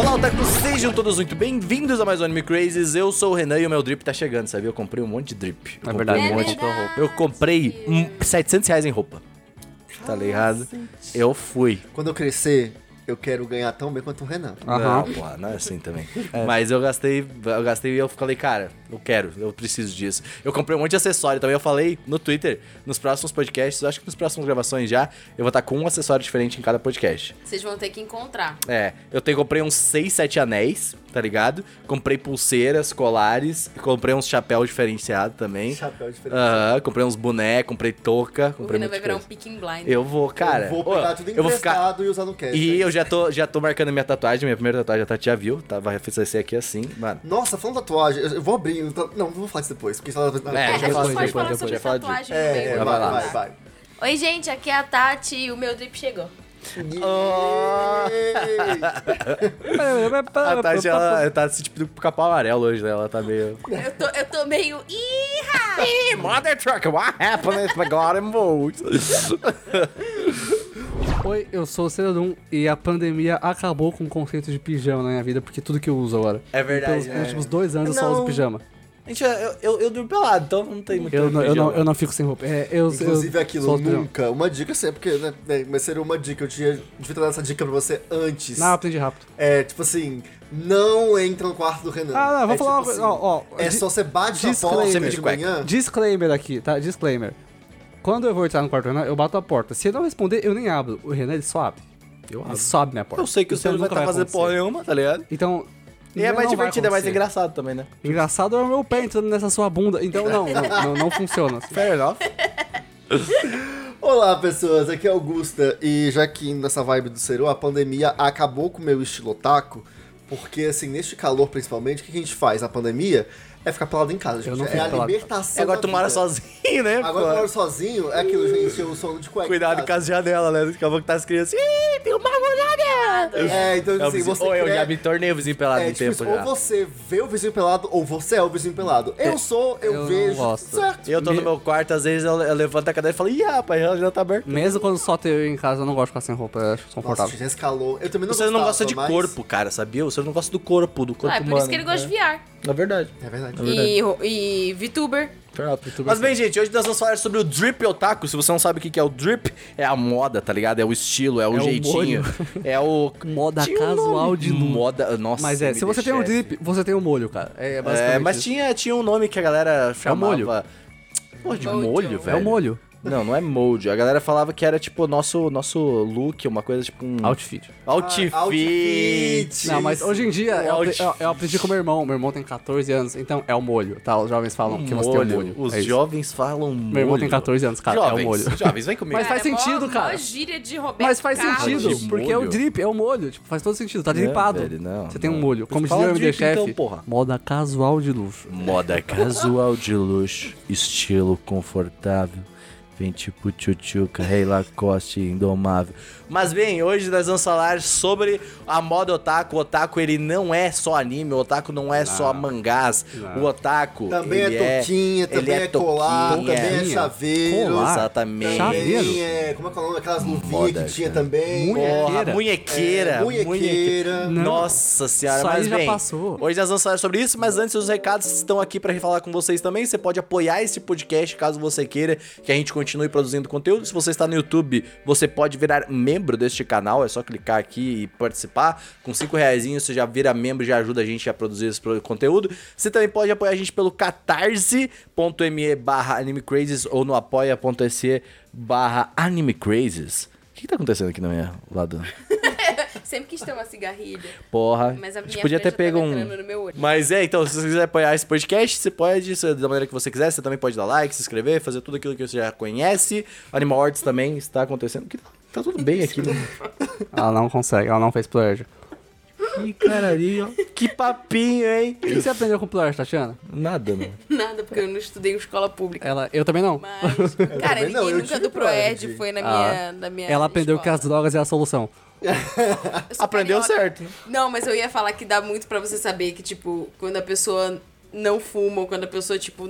Olá, Otaku, sejam todos muito bem-vindos a mais um Anime Crazes. Eu sou o Renan e o meu drip tá chegando, sabia? Eu comprei um monte de drip. É Comprei verdade, um é monte. verdade. Eu comprei hum, 700 reais em roupa. Tá ligado? Eu fui. Quando eu crescer, eu quero ganhar tão bem quanto o Renan. Aham. Não, porra, não é assim também. Mas eu gastei, eu gastei e eu falei, cara, eu quero, eu preciso disso. Eu comprei um monte de acessório também. Eu falei no Twitter, nos próximos podcasts, eu acho que nas próximas gravações já, eu vou estar com um acessório diferente em cada podcast. Vocês vão ter que encontrar. É, eu tenho, comprei uns 6, 7 anéis, tá ligado? Comprei pulseiras, colares, comprei uns chapéus diferenciados também. Chapéu diferente. Aham, comprei uns bonecos, comprei touca, O comprei Renan muita vai virar um picking blind. Eu vou, cara. eu vou pegar tudo eu vou ficar e usar no cast. e eu já tô, já tô marcando minha tatuagem, minha primeira tatuagem a Tati já viu, tá? Vai ser aqui assim, mano. Nossa, falando tatuagem, eu vou abrir. eu tô- Não, vou falar isso depois, porque vai. É, depois, depois, falar depois, sobre já fala de- tatuagem no É, meio é, do vai, lá. vai, vai. Oi, gente, aqui é a Tati e o meu drip chegou. A Tati, ela tá assim, tipo, com capão amarelo hoje, né? Ela tá meio... Eu tô, eu tô meio. Ih! Mother trucker, what happened if the God moves? Oi, eu sou o Ceradum e a pandemia acabou com o conceito de pijama na minha vida, porque tudo que eu uso agora. É verdade, Pelos né? últimos dois anos eu só Não. uso pijama. Gente, eu, eu, eu durmo pelado, então não tem muito Eu, não, eu, não, eu não fico sem roupa. É, eu, Inclusive eu, aquilo, nunca. Uma dica sempre, porque, né, né, mas seria uma dica. Eu tinha, devia ter dado essa dica pra você antes. Não, aprendi rápido. É, tipo assim, não entra no quarto do Renan. Ah, não, vou é, falar uma tipo coisa. Ó, ó, É di- só você bate na porta de manhã. Disclaimer aqui, tá? Disclaimer. Quando eu vou entrar no quarto do Renan, eu bato a porta. Se ele não responder, eu nem abro. O Renan, ele só abre. Eu Ele só abre minha porta. Eu sei que o Então senhor vai nunca estar fazendo acontecer. porra nenhuma, tá ligado? Então. E é mais divertido, é mais engraçado também, né? Engraçado é o meu pé entrando nessa sua bunda. Então não, não, não, não funciona. Fair enough. Olá, pessoas, aqui é Augusta. E já que nessa vibe do Seru, a pandemia acabou com o meu estilo otaku. Porque, assim, neste calor principalmente, o que a gente faz na pandemia é ficar pelado em casa. Eu gente. não é a pelado. libertação. Agora tu mora sozinho, né? Agora pô? eu moro sozinho, é aquilo, gente, eu sou de cueca. Cuidado em com as janelas, né? Daqui a pouco tá as crianças. Ih, tem uma mulher! É, então É assim, você Ou eu já me tornei o vizinho pelado É, tipo tempo ou você vê o vizinho pelado, ou você é o vizinho pelado. Eu sou, eu, eu não vejo, gosto. certo. Eu tô no Me- meu quarto, às vezes eu, eu levanto a cadeira e falo, ih, rapaz, ela já tá aberta. Mesmo quando só tenho eu em casa, eu não gosto de ficar sem roupa, eu acho Nossa, desconfortável. gente, esse calor. Eu também não Você não gosta de mas- corpo, cara, sabia? Você não gosta do corpo, do corpo Ah, é por humano. isso que ele gosta de VR. É verdade. É verdade. E, e VTuber. Mas bem, gente, hoje nós vamos falar sobre o Drip Otaku. Se você não sabe o que é o Drip, é a moda, tá ligado? É o estilo, é o É o jeitinho. molho. é o. Moda Tinha um casual nome. de luxo. Moda. Nossa, Mas é, se você tem um drip, você tem um molho, cara. É É, basicamente mas isso. tinha, tinha um nome que a galera chamava. molho. Pô, de molho, É o velho. É o molho. Não, não é molho. A galera falava que era tipo nosso nosso look, uma coisa tipo um Outfit. outfit. Ah, outfit. Não, mas hoje em dia eu, apre- eu- eu aprendi com meu irmão. Meu irmão tem 14 anos, então é o molho, tá? Os jovens falam que você tem um molho. Os é isso. jovens falam molho. Meu irmão tem 14 anos, cara, jovens, é o molho. Jovens, vem comigo. Mas faz é mó- sentido, mó cara. gíria de Roberto Mas faz Carlos. sentido, De porque é o molho? drip, é o molho. Tipo, faz todo sentido, tá Não, dripado. velho, não, Você tem um não. molho. Como Fala dizia o MD drip, então, Chef, porra. moda casual de luxo. Moda casual de luxo, estilo confortável. Vem tipo tchutchuca, Rei Lacoste, indomável. Mas bem, hoje nós vamos falar sobre a moda otaku. O otaku, ele não é só anime, o otaku não é só mangás. Não. O otaku, Também ele é toquinha, ele também é, colar, toquinha. também é chaveiro. Colar? Exatamente. Chaveiro? Também é. Como é que é o nome daquelas luvinhas que tinha cara. também? Munhequeira. Munhequeira. É, munhequeira. Não. Nossa senhora, mas já bem, passou. hoje nós vamos falar sobre isso, mas antes os recados estão aqui pra falar com vocês também. Você pode apoiar esse podcast caso você queira que a gente continue produzindo conteúdo. Se você está no YouTube, você pode virar membro deste canal, é só clicar aqui e participar. Com 5 reais você já vira membro e já ajuda a gente a produzir esse conteúdo. Você também pode apoiar a gente pelo catarse.me barra animecrazes ou no apoia.se barra animecrazes. O que, que tá acontecendo aqui na minha lado? Sempre quis ter uma cigarrilha. Porra. Mas a a gente minha podia ter pego tava um. Mas é, então, se você quiser apoiar esse podcast, você pode, da maneira que você quiser. Você também pode dar like, se inscrever, fazer tudo aquilo que você já conhece. Animal Awards também está acontecendo. Que tá tudo bem aqui, né? Ela não consegue, ela não fez pledge. Ih, caralho. Que papinho, hein? O que você aprendeu com pledge, Tatiana? Nada, mano. Nada, porque eu não estudei em escola pública. Ela, eu também não. Mas, cara, também não, ninguém eu nunca do Proed foi na Ah. minha, na minha Ela aprendeu que escola. as drogas é a solução. Aprendeu carioca. certo, né? Não, mas eu ia falar que dá muito pra você saber que, tipo, quando a pessoa não fuma ou quando a pessoa, tipo,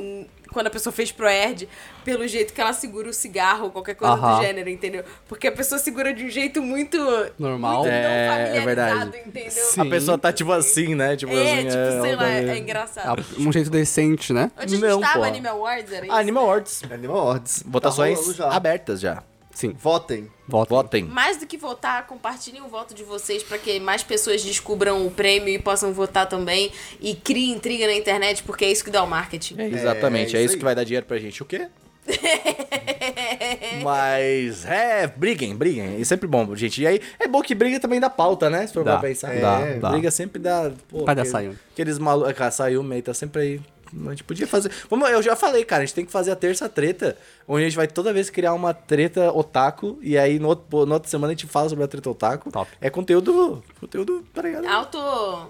quando a pessoa fez pro Erd, pelo jeito que ela segura o cigarro ou qualquer coisa Aham. do gênero, entendeu? Porque a pessoa segura de um jeito muito. Normal. Muito É, não é familiarizado, verdade. entendeu? Sim. A pessoa tá tipo assim, né? Tipo É, assim, tipo, ela sei lá, é engraçado. É um jeito decente, né? Onde a gente Não, tava, pô. Animal Awards, era isso? Ah, Animal Awards. Animal Ords. Votações Tá rolando já. abertas já. Sim. Votem. Volta. Votem. Mais do que votar, compartilhem o voto de vocês pra que mais pessoas descubram o prêmio e possam votar também. E criem intriga na internet, porque é isso que dá o marketing. Exatamente, é, É, isso isso que vai dar dinheiro pra gente. O quê? Mas, é, briguem, briguem. É sempre bom, gente. E aí, é bom que briga também dá pauta, né? Se for Dá, pra pensar. dá, É, dá. Briga sempre dá. Pô, a aquele- Sayumi? Aqueles malucos. Cara, Sayumi aí tá sempre aí. A gente podia fazer. Vamos, eu já falei, cara, a gente tem que fazer a terça treta, onde a gente vai toda vez criar uma treta otaku, e aí no outro, na outra semana a gente fala sobre a treta otaku. Top. É conteúdo. Conteúdo, tá ligado? Auto.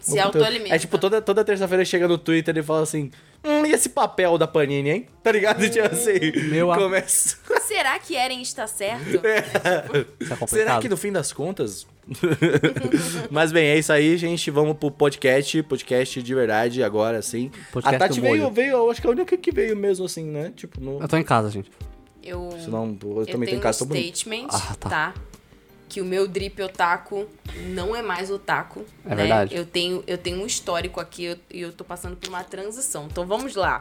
Se autoalimenta. É tipo, toda, toda terça-feira chega no Twitter e fala assim: Hum, e esse papel da Panini, hein? Tá ligado? Tipo assim. Meu começa. Será que Eren está certo? Isso é Será que no fim das contas. Mas bem, é isso aí, gente. Vamos pro podcast. Podcast de verdade agora, sim. Podcast a Tati veio, veio, eu acho que é a única que veio mesmo, assim, né? Tipo, no. Eu tô em casa, gente. Eu, Senão, eu, eu também tenho em um casa mundo. statement, Ah, tá. tá. Que o meu drip otaku não é mais otaku. É né? verdade. Eu tenho, eu tenho um histórico aqui eu- e eu, tô passando por uma transição. Então vamos lá.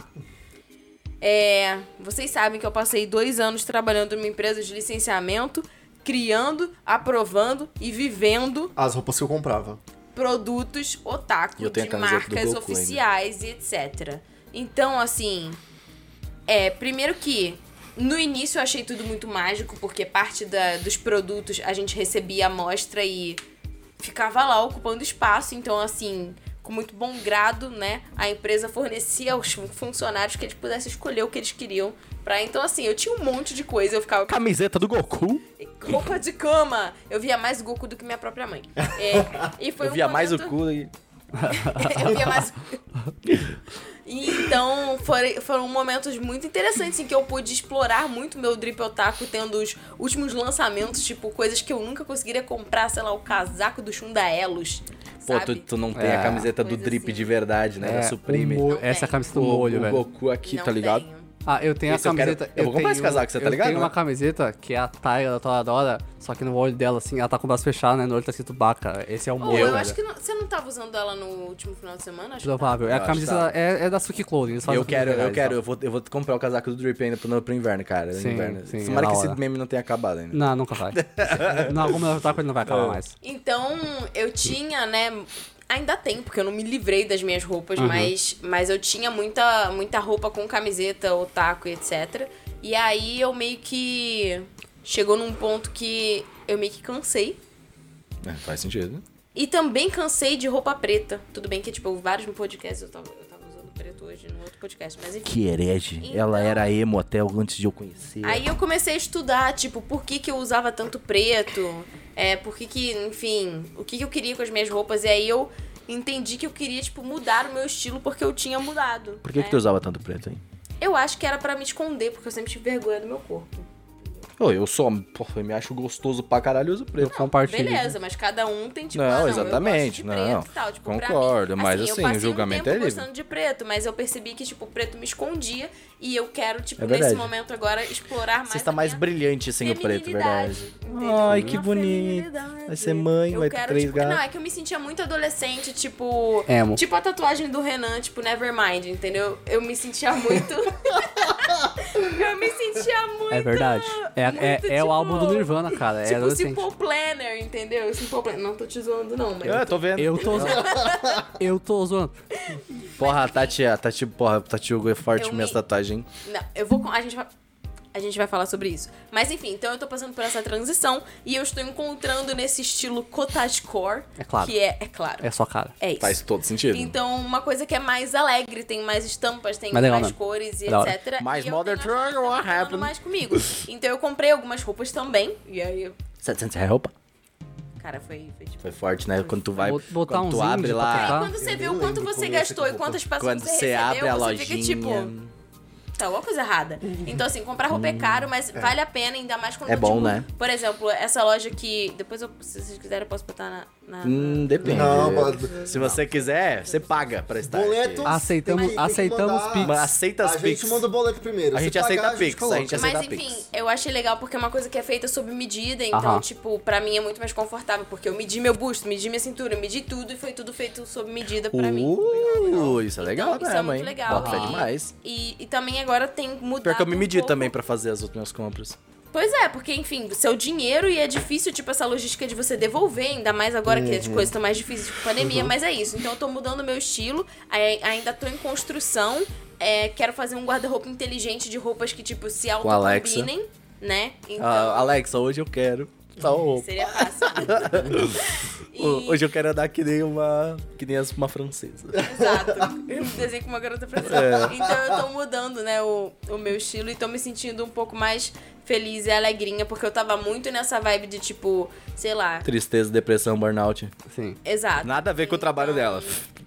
É, vocês sabem que eu passei dois anos trabalhando numa empresa de licenciamento, criando, aprovando e vivendo As roupas que eu comprava. produtos otaku E eu tenho de marcas Goku oficiais e etc. Então, assim, é, primeiro que no início eu achei tudo muito mágico, porque parte da- dos produtos a gente recebia amostra e ficava lá ocupando espaço, então assim, com muito bom grado, né, a empresa fornecia aos funcionários que eles pudessem escolher o que eles queriam. Pra, então, assim, eu tinha um monte de coisa, eu ficava Camiseta do Goku. roupa de cama. Eu via mais Goku do que minha própria mãe. É, e foi eu um via mais o momento- cu e. eu via mais. E então foram, foram momentos muito interessantes em que eu pude explorar muito meu drip otaku, tendo os últimos lançamentos, tipo, coisas que eu nunca conseguiria comprar, sei lá, o casaco do Shundaelos. Pô, tu, tu não tem É, a camiseta do coisa drip assim. de verdade, né? Supreme. o mo- Não essa é a tem. camisa do O- molho, o velho. Goku aqui, Não tá ligado? tenho. Ah, eu tenho Esse a eu quero- camiseta. eu vou comprar esse tenho- casaco, você tá eu ligado, tenho né? uma camiseta que é a Tyra da Toradora, só que no olho dela, assim, ela tá com o braço fechado, né? No olho tá escrito Baca. Esse é o Oh, molho, eu velho. acho que não- você não tava usando ela no último final de semana? Acho que Provável. É Eu a camiseta é, é da Suki Clothing. eles fazem Eu quero, eu quero, tá? eu vou, eu vou comprar o casaco do Drip ainda pro, pro inverno, cara. Sim, inverno. sim, Tomara é que esse meme não tenha acabado ainda. Não, nunca vai. não, alguma outra coisa ele não vai É. acabar mais. Então, eu tinha, né? Ainda tem, porque eu não me livrei das minhas roupas, Uhum. mas, mas eu tinha muita, muita roupa com camiseta, otaku e etc. E aí eu meio que. Chegou num ponto que eu meio que cansei. É, faz sentido. E também cansei de roupa preta. Tudo bem que, tipo, vários podcasts eu tava, eu tava usando preto hoje no outro podcast, mas enfim. Que herege. Então- Ela era emo até antes de eu conhecer. Aí eu comecei a estudar, tipo, por que, que eu usava tanto preto, é, por que que, enfim, o que, que eu queria com as minhas roupas. E aí eu entendi que eu queria, tipo, mudar o meu estilo porque eu tinha mudado. Por que, né? que tu usava tanto preto, hein? Eu acho que era pra me esconder, porque eu sempre tive vergonha do meu corpo. Ô, eu sou. Pô, eu me acho gostoso pra caralho e uso preto. Compartilha. Beleza, mas cada um tem, tipo, Não, ah, não, exatamente, eu gosto de preto não. e tal. Tipo, Concordo, mim, mas eu assim, passei o julgamento um tempo é livre. gostando de preto, mas eu percebi que, tipo, o preto me escondia e eu quero, tipo, É nesse momento agora, explorar mais Você está a mais brilhante sem o preto, feminilidade, verdade. entendeu? Ai, que bonito. Vai ser mãe, Eu vai ter quero, três tipo, gatos. Não, é que eu me sentia muito adolescente, tipo. Emo. Tipo a tatuagem do Renan, tipo, Nevermind, entendeu? Eu me sentia muito. eu me sentia muito. É verdade. É, é, é o tipo, álbum do Nirvana, cara. É Tipo adolescente. Simple Planner, entendeu? Simple Planner. Não tô te zoando, não, mas. É, tô vendo. Eu tô zoando. eu tô zoando. Porra, a Tati, a Tati, porra, a Tati Hugo é forte Eu minhas me- tatuagens. hein? Não, eu vou. com- A gente vai. A gente vai falar sobre isso. Mas enfim, então eu tô passando por essa transição e eu estou encontrando nesse estilo cottagecore. É claro. Que é, é claro. É só cara. É isso. Faz todo sentido. Então, uma coisa que é mais alegre, tem mais estampas, tem Mais legal, mais né? cores e Da hora. etc. Mais e tá what happened? mais comigo. Então eu comprei algumas roupas também. E aí, eu- 700 reais roupa? cara, foi, foi tipo... Foi forte, né? Quando tu vai. Botar quando tu abre lá. Quando você Eu vê o quanto você você gastou e quantas pessoas Quando você, você abre recebeu, a você lojinha. fica tipo... Tá alguma coisa errada. Então, assim, comprar roupa é caro, mas vale a pena, ainda mais quando É bom, tipo, né? Por exemplo, essa loja que. Depois, eu, se vocês quiserem, eu posso botar na, Hum, depende. Não, pode- Se você quiser, você paga pra estar Boleto. aqui. Aceitamos- tem que- tem que aceitamos mandar- Pix. Mas aceita as A Pix. gente manda o boleto primeiro. A gente pagar, aceita a gente Pix, a gente Mas aceita enfim, Pix. eu achei legal porque é uma coisa que é feita sob medida, então, Aham. tipo, pra mim é muito mais confortável, porque eu medi meu busto, medi minha cintura, medi tudo e foi tudo feito sob medida pra mim. Uh, isso é legal Então, isso é mesmo, muito hein? legal. Bota fé e, demais. E, e também agora tem mudado Pior que eu me um medi pouco. também pra fazer as últimas compras. Pois é, porque, enfim, seu dinheiro e é difícil, tipo, essa logística de você devolver, ainda mais agora que as Uhum. coisas estão mais difíceis de pandemia, mas é isso. Então eu tô mudando meu estilo, ai- ainda tô em construção, é, quero fazer um guarda-roupa inteligente de roupas que, tipo, se autocombinem, né? Então, Ah, Alexa, hoje eu quero. Tal roupa. seria fácil. E- Hoje eu quero andar que nem uma. que nem uma francesa. Exato. Eu desenho com uma garota francesa. Então eu tô mudando, né, o, o meu estilo e tô me sentindo um pouco mais feliz e alegrinha, porque eu tava muito nessa vibe de, tipo, sei lá. Tristeza, depressão, burnout. Sim. Exato. Nada a ver com o trabalho Então- dela.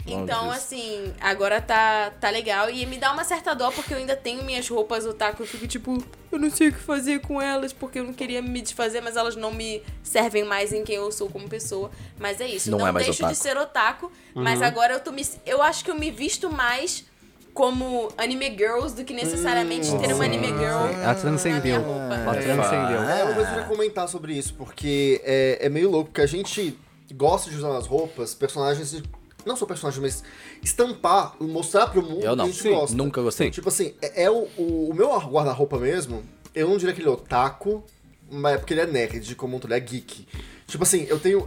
Então, disso. assim, agora tá, tá legal. E me dá uma certa dó, porque eu ainda tenho minhas roupas otaku. Eu fico tipo, eu não sei o que fazer com elas, porque eu não queria me desfazer, mas elas não me servem mais em quem eu sou como pessoa. Mas é isso. Não Não, é mais deixo otaku. de ser otaku, mas agora eu tô me. Eu acho que eu me visto mais como anime girls do que necessariamente ter uma anime girl. Ela transcendeu. na minha roupa. Ela transcendeu. É, uma coisa que eu ia comentar sobre isso, porque é, é meio louco, porque a gente gosta de usar nas roupas personagens de. Não só personagens, mas estampar, mostrar pro mundo Eu não. que a gente Sim, gosta. nunca gostei. Tipo assim, é, é o, o, o meu guarda-roupa mesmo, eu não diria que ele é otaku, mas é porque ele é nerd, como um todo, ele é geek. Tipo assim, eu tenho.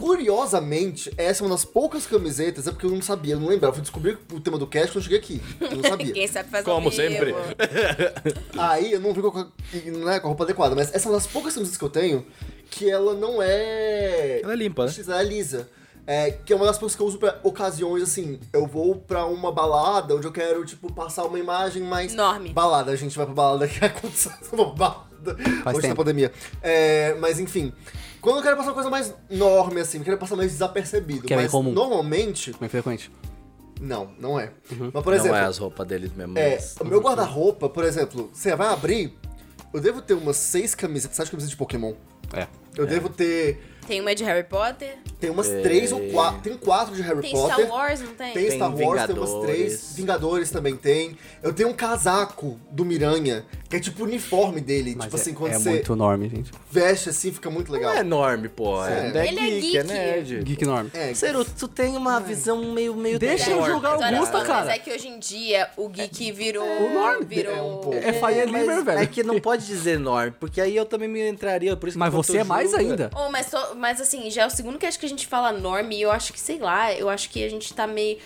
Curiosamente, essa é uma das poucas camisetas, é porque eu não sabia, eu não lembrava. Eu fui descobrir o tema do cast quando eu cheguei aqui. Eu não sabia. Quem sabe faz Como sempre. Aí eu não vi com a, não é, com a roupa adequada, mas essa é uma das poucas camisetas que eu tenho que ela não é. Ela é limpa, né? Ela é lisa. É, que é uma das poucas que eu uso pra ocasiões assim. Eu vou pra uma balada onde eu quero, tipo, passar uma imagem mais. Enorme. Balada, a gente vai pra balada que aconteceu uma balada. Faz hoje na tempo. pandemia. É, mas enfim. Quando eu quero passar uma coisa mais enorme, assim, eu quero passar mais desapercebido. Que é bem mas comum. normalmente. Bem frequente. Não, não é. Uhum. Mas por exemplo. não é as roupas deles mesmo. É, mas- o meu guarda-roupa, por exemplo, você vai abrir, eu devo ter umas seis camisetas, sete camisetas de Pokémon. É. Eu devo ter. Tem uma de Harry Potter. Tem umas três ou quatro. Tem quatro de Harry Tem Potter. Star Wars, não tem? Tem, Tem Star Wars, tem umas Vingadores. três. Vingadores também tem. Eu tenho um casaco do Miranha, que é tipo o uniforme dele. Mas tipo é, assim, quando é você muito enorme, gente. veste assim, fica muito legal. Não é enorme, pô. É, é Ele é geek, é geek. nerd. Geek enorme. É, Ciro, tu tem uma visão meio, meio Deixa eu jogar olha Augusta, só, cara. Mas é que hoje em dia o geek virou. O norme virou. é um pouco. É Fire mas Liver, velho. É que não pode dizer enorme, porque aí eu também me entraria, por isso Mas você é mais ainda. Oh, mas, mas assim, já é o segundo que acho que a gente fala norme e eu acho que, sei lá, eu acho que a gente tá meio.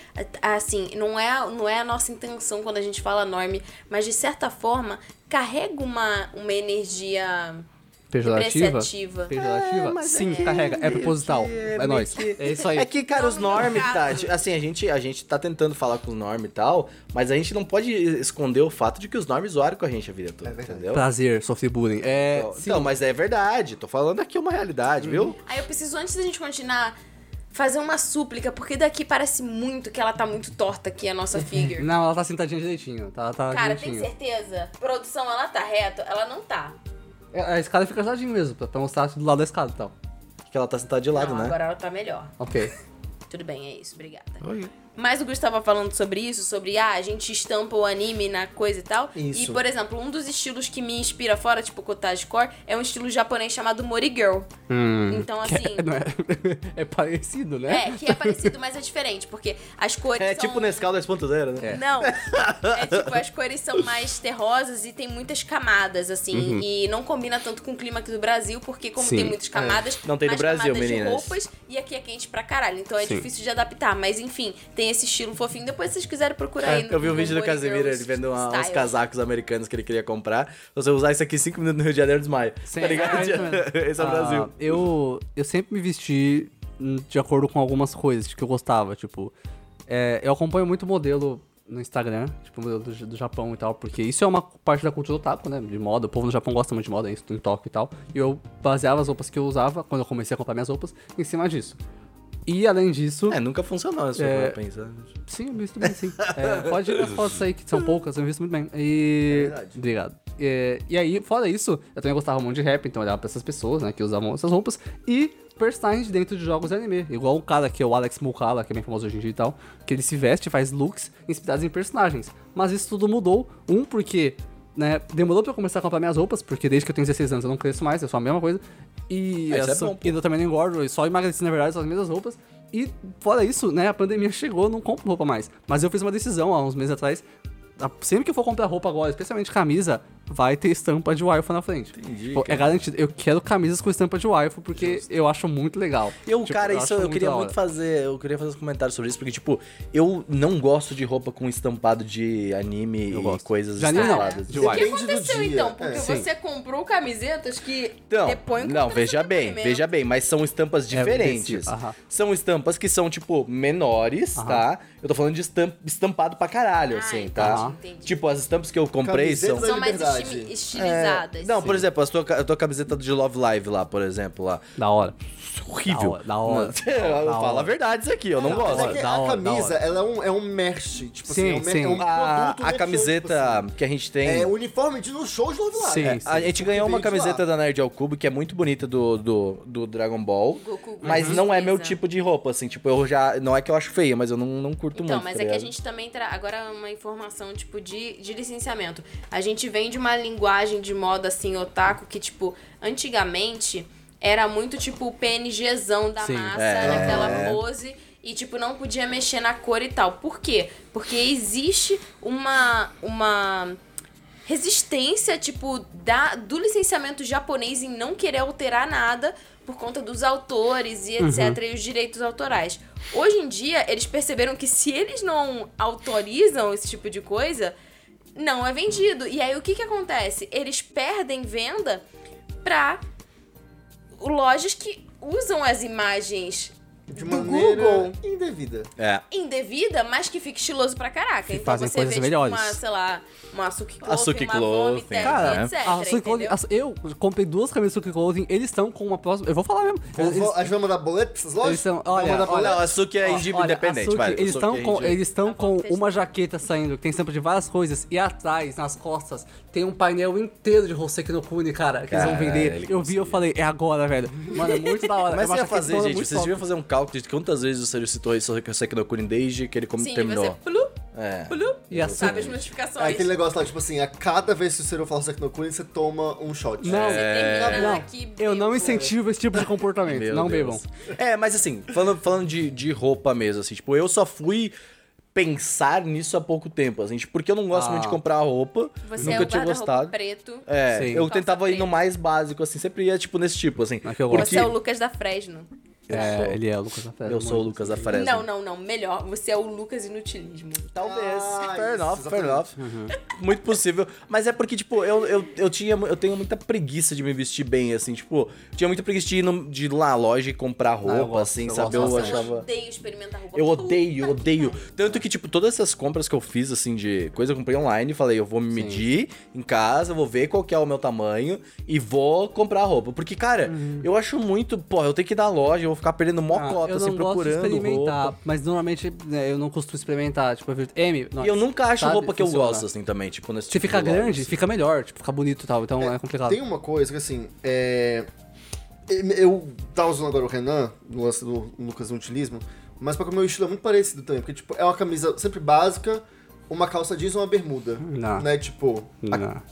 Assim, não é, não é a nossa intenção quando a gente fala norme, mas de certa forma carrega uma, uma energia Pejorativa? depreciativa. Pejorativa? mas Sim, é que- carrega. É proposital. é É, nóis. que- É isso aí. É que, cara, os normes, tá? Assim, a gente, a gente tá tentando falar com os normes e tal, mas a gente não pode esconder o fato de que os normes zoaram com a gente a vida toda, É entendeu? Prazer, sofrer bullying. É. Então, sim. Então, mas é verdade, tô falando aqui uma realidade, viu? Aí eu preciso, antes da gente continuar, fazer uma súplica, porque daqui parece muito que ela tá muito torta aqui, a nossa figure. Não, ela tá sentadinha direitinho. Tá, tá Cara, tem direitinho. certeza? Produção, ela tá reta? Ela não tá. É, A escada fica jardim mesmo, pra, pra mostrar do lado da escada e tal. Que ela tá sentada de lado, não, né? agora ela tá melhor. Ok. Tudo bem, é isso, obrigada. Oi. Mas o Gustavo tava falando sobre isso, sobre ah, a gente estampa o anime na coisa e tal. Isso. E, por exemplo, um dos estilos que me inspira fora, tipo Cottage Core, é um estilo japonês chamado Mori Girl. Hum. Então, assim. é, não é, é parecido, né? É, que é parecido, mas é diferente, porque as cores É são... tipo Nescau 2.0, né? É. Não. É tipo, as cores são mais terrosas e tem muitas camadas, assim. E não combina tanto com o clima aqui do Brasil, porque como Sim. tem muitas camadas, Não tem no Brasil, camadas meninas. de roupas e aqui é quente pra caralho. Então é Sim. difícil de adaptar. Mas enfim, tem esse estilo fofinho. Depois, se vocês quiserem procurar aí. É, Eu vi um vídeo do Casemiro, ele vendo uma- uns casacos americanos que ele queria comprar. Se você usar isso aqui 5 minutos no Rio de Janeiro, desmaia. Sim, tá ligado? é. Esse é o Ah, Brasil. Eu, eu sempre me vesti hum, de acordo com algumas coisas que eu gostava, tipo... é, eu acompanho muito modelo no Instagram, tipo, modelo do, do Japão e tal, porque isso é uma parte da cultura otaku, né, de moda. O povo no Japão gosta muito de moda, isso em Tóquio e tal. E eu baseava as roupas que eu usava, quando eu comecei a comprar minhas roupas, em cima disso. E, além disso... É, nunca funcionou, se É. pensar. Sim, eu visto bem, sim. É, pode ir nas fotos aí, que são poucas, eu visto muito bem. E... É verdade. Obrigado. É, e aí, fora isso, eu também gostava muito de rap, então eu olhava pra essas pessoas, né, que usavam essas roupas. E personagens dentro de jogos de anime. Igual o cara que é o Alex Mukala, que é bem famoso hoje em dia e tal, que ele se veste, faz looks inspirados em personagens. Mas isso tudo mudou. Um, porque né, demorou pra eu começar a comprar minhas roupas, porque desde que eu tenho 16 anos eu não cresço mais, é só a mesma coisa. E, Ah, é bom, e eu também não engordo, eu só emagreci na verdade, são as mesmas roupas. E fora isso, né, a pandemia chegou, eu não compro roupa mais. Mas eu fiz uma decisão há uns meses atrás. Sempre que eu for comprar roupa agora, especialmente camisa, vai ter estampa de waifu na frente. Entendi, Tipo, é garantido. Eu quero camisas com estampa de waifu, porque eu acho muito legal. Eu, Tipo, cara, isso acho eu queria muito fazer. Eu queria fazer uns comentários sobre isso, porque, tipo, eu não gosto de roupa com estampado de anime Eu e gosto. coisas De anime não, estampadas. de O que waifu. Aconteceu então? é. Porque Sim. você comprou camisetas que Não, depõem não, veja bem, veja bem, mas são estampas diferentes. desse- aham. São estampas que são, tipo, menores, tá? Eu tô falando de estam- estampado pra caralho, Ah, assim, entendi, tá? entendi. Tipo, as estampas que eu comprei Camiseta são. da São mais liberdade. estimi- É, estilizadas. não, por exemplo, a tua, a tua camiseta de Love Live lá, por exemplo, lá. Da hora. Horrível. Da hora, da hora. falo a verdade isso aqui, eu não gosto. é da a hora, camisa, ela é um, é um merch. Tipo Sim, assim, é um, mer- sim. é um A, a merchan, camiseta tipo que a gente assim. tem. É uniforme de no show de Love Live. Sim, É, A gente ganhou uma camiseta da Nerd ao Cubo que é muito bonita do, do, do Dragon Ball. Goku mas não é meu tipo de roupa, assim. Tipo, eu já. Não é que eu acho feia, mas eu não, não curto Então, muito. mas tá é que a gente também tra... agora uma informação tipo de, de licenciamento. A gente vem de uma linguagem de moda assim otaku que tipo antigamente era muito tipo o PNGzão da Sim. massa É. naquela pose e tipo não podia mexer na cor e tal. Por quê? Porque existe uma uma resistência, tipo, da, do licenciamento japonês em não querer alterar nada por conta dos autores e etc. e os direitos autorais. Hoje em dia, eles perceberam que se eles não autorizam esse tipo de coisa, não é vendido. E aí o que que acontece? Eles perdem venda pra lojas que usam as imagens De do maneira Google indevida. É. indevida, mas que fica estiloso pra caraca. Que então fazem você coisas vê, melhores. tipo, uma, sei lá, uma Suki Clothing, A Suki uma Clothing, Cara, etc. a Suki Clothing- as- eu comprei duas camisas Suki Clothing, eles estão com uma próxima. Eu vou falar mesmo. Vou- Eles- vou- A gente vai mandar boleto pra essas lojas? Eles olha, mandar olha, a Suki é olha, independente, a Suki, vai. Eles a estão é com, eles estão Tá com uma jaqueta saindo que tem estampa de várias coisas e atrás, nas costas, tem um painel inteiro de Hoseki no Kune, cara, que eles vão vender. Eu vi, eu falei, é agora, velho. Mano, é muito da hora. Mas É você ia fazer, gente, vocês deviam fazer um cálculo de quantas vezes você citou isso que eu sei que no Kurin desde que ele como Sim, terminou. você plu, É. plu, E a sabe as Suki- É notificações. aquele negócio lá, tipo assim, a cada vez que o Ciro fala Seki no Kuni, você toma um shot. Não, Você termina não, aqui, eu não incentivo esse tipo de comportamento. Meu não Deus. bebam. É, mas assim, falando, falando de, de roupa mesmo, assim, tipo, eu só fui pensar nisso há pouco tempo, assim, tipo, porque eu não gosto Ah. muito de comprar roupa, Você nunca é o tinha gostado. preto. É, Sim. eu Calça tentava ir no mais básico, assim, sempre ia, tipo, nesse tipo, assim. É porque Você é o Lucas da Fresno. É, ele é o Lucas Festa. eu sou o Lucas da Fresno. Não, não, não. Melhor. Você é o Lucas Inutilismo. Talvez. Ah, fair enough, fair enough. Muito possível. Mas é porque, tipo, eu, eu, eu, tinha, eu tenho muita preguiça de me vestir bem, assim, tipo, tinha muita preguiça de ir, no- de ir lá na loja e comprar roupa, eu gosto, assim, eu sabe? Eu eu achava. odeio experimentar roupa. Eu odeio, eu odeio. Tanto que, tipo, todas essas compras que eu fiz, assim, de coisa, eu comprei online, falei, eu vou me medir em casa, vou ver qual que é o meu tamanho e vou comprar roupa. Porque, cara, eu acho muito, pô, eu tenho que ir na loja, eu vou ficar perdendo mó Ah, cota, eu assim, não gosto de procurando experimentar, roupa. mas normalmente né, eu não costumo experimentar. Tipo, eu vejo, M, E eu nunca acho sabe, roupa que eu funciona. gosto, assim, também, tipo, nesse Se tipo fica de loja, grande, assim. fica melhor, tipo, fica bonito e tal, então é, complicado. Tem uma coisa que assim, é. Eu tava usando agora o Renan, no lance do Lucas no utilismo, mas porque o meu estilo é muito parecido também, porque tipo, é uma camisa sempre básica, uma calça jeans e uma bermuda. Não. Né, tipo. a- Não.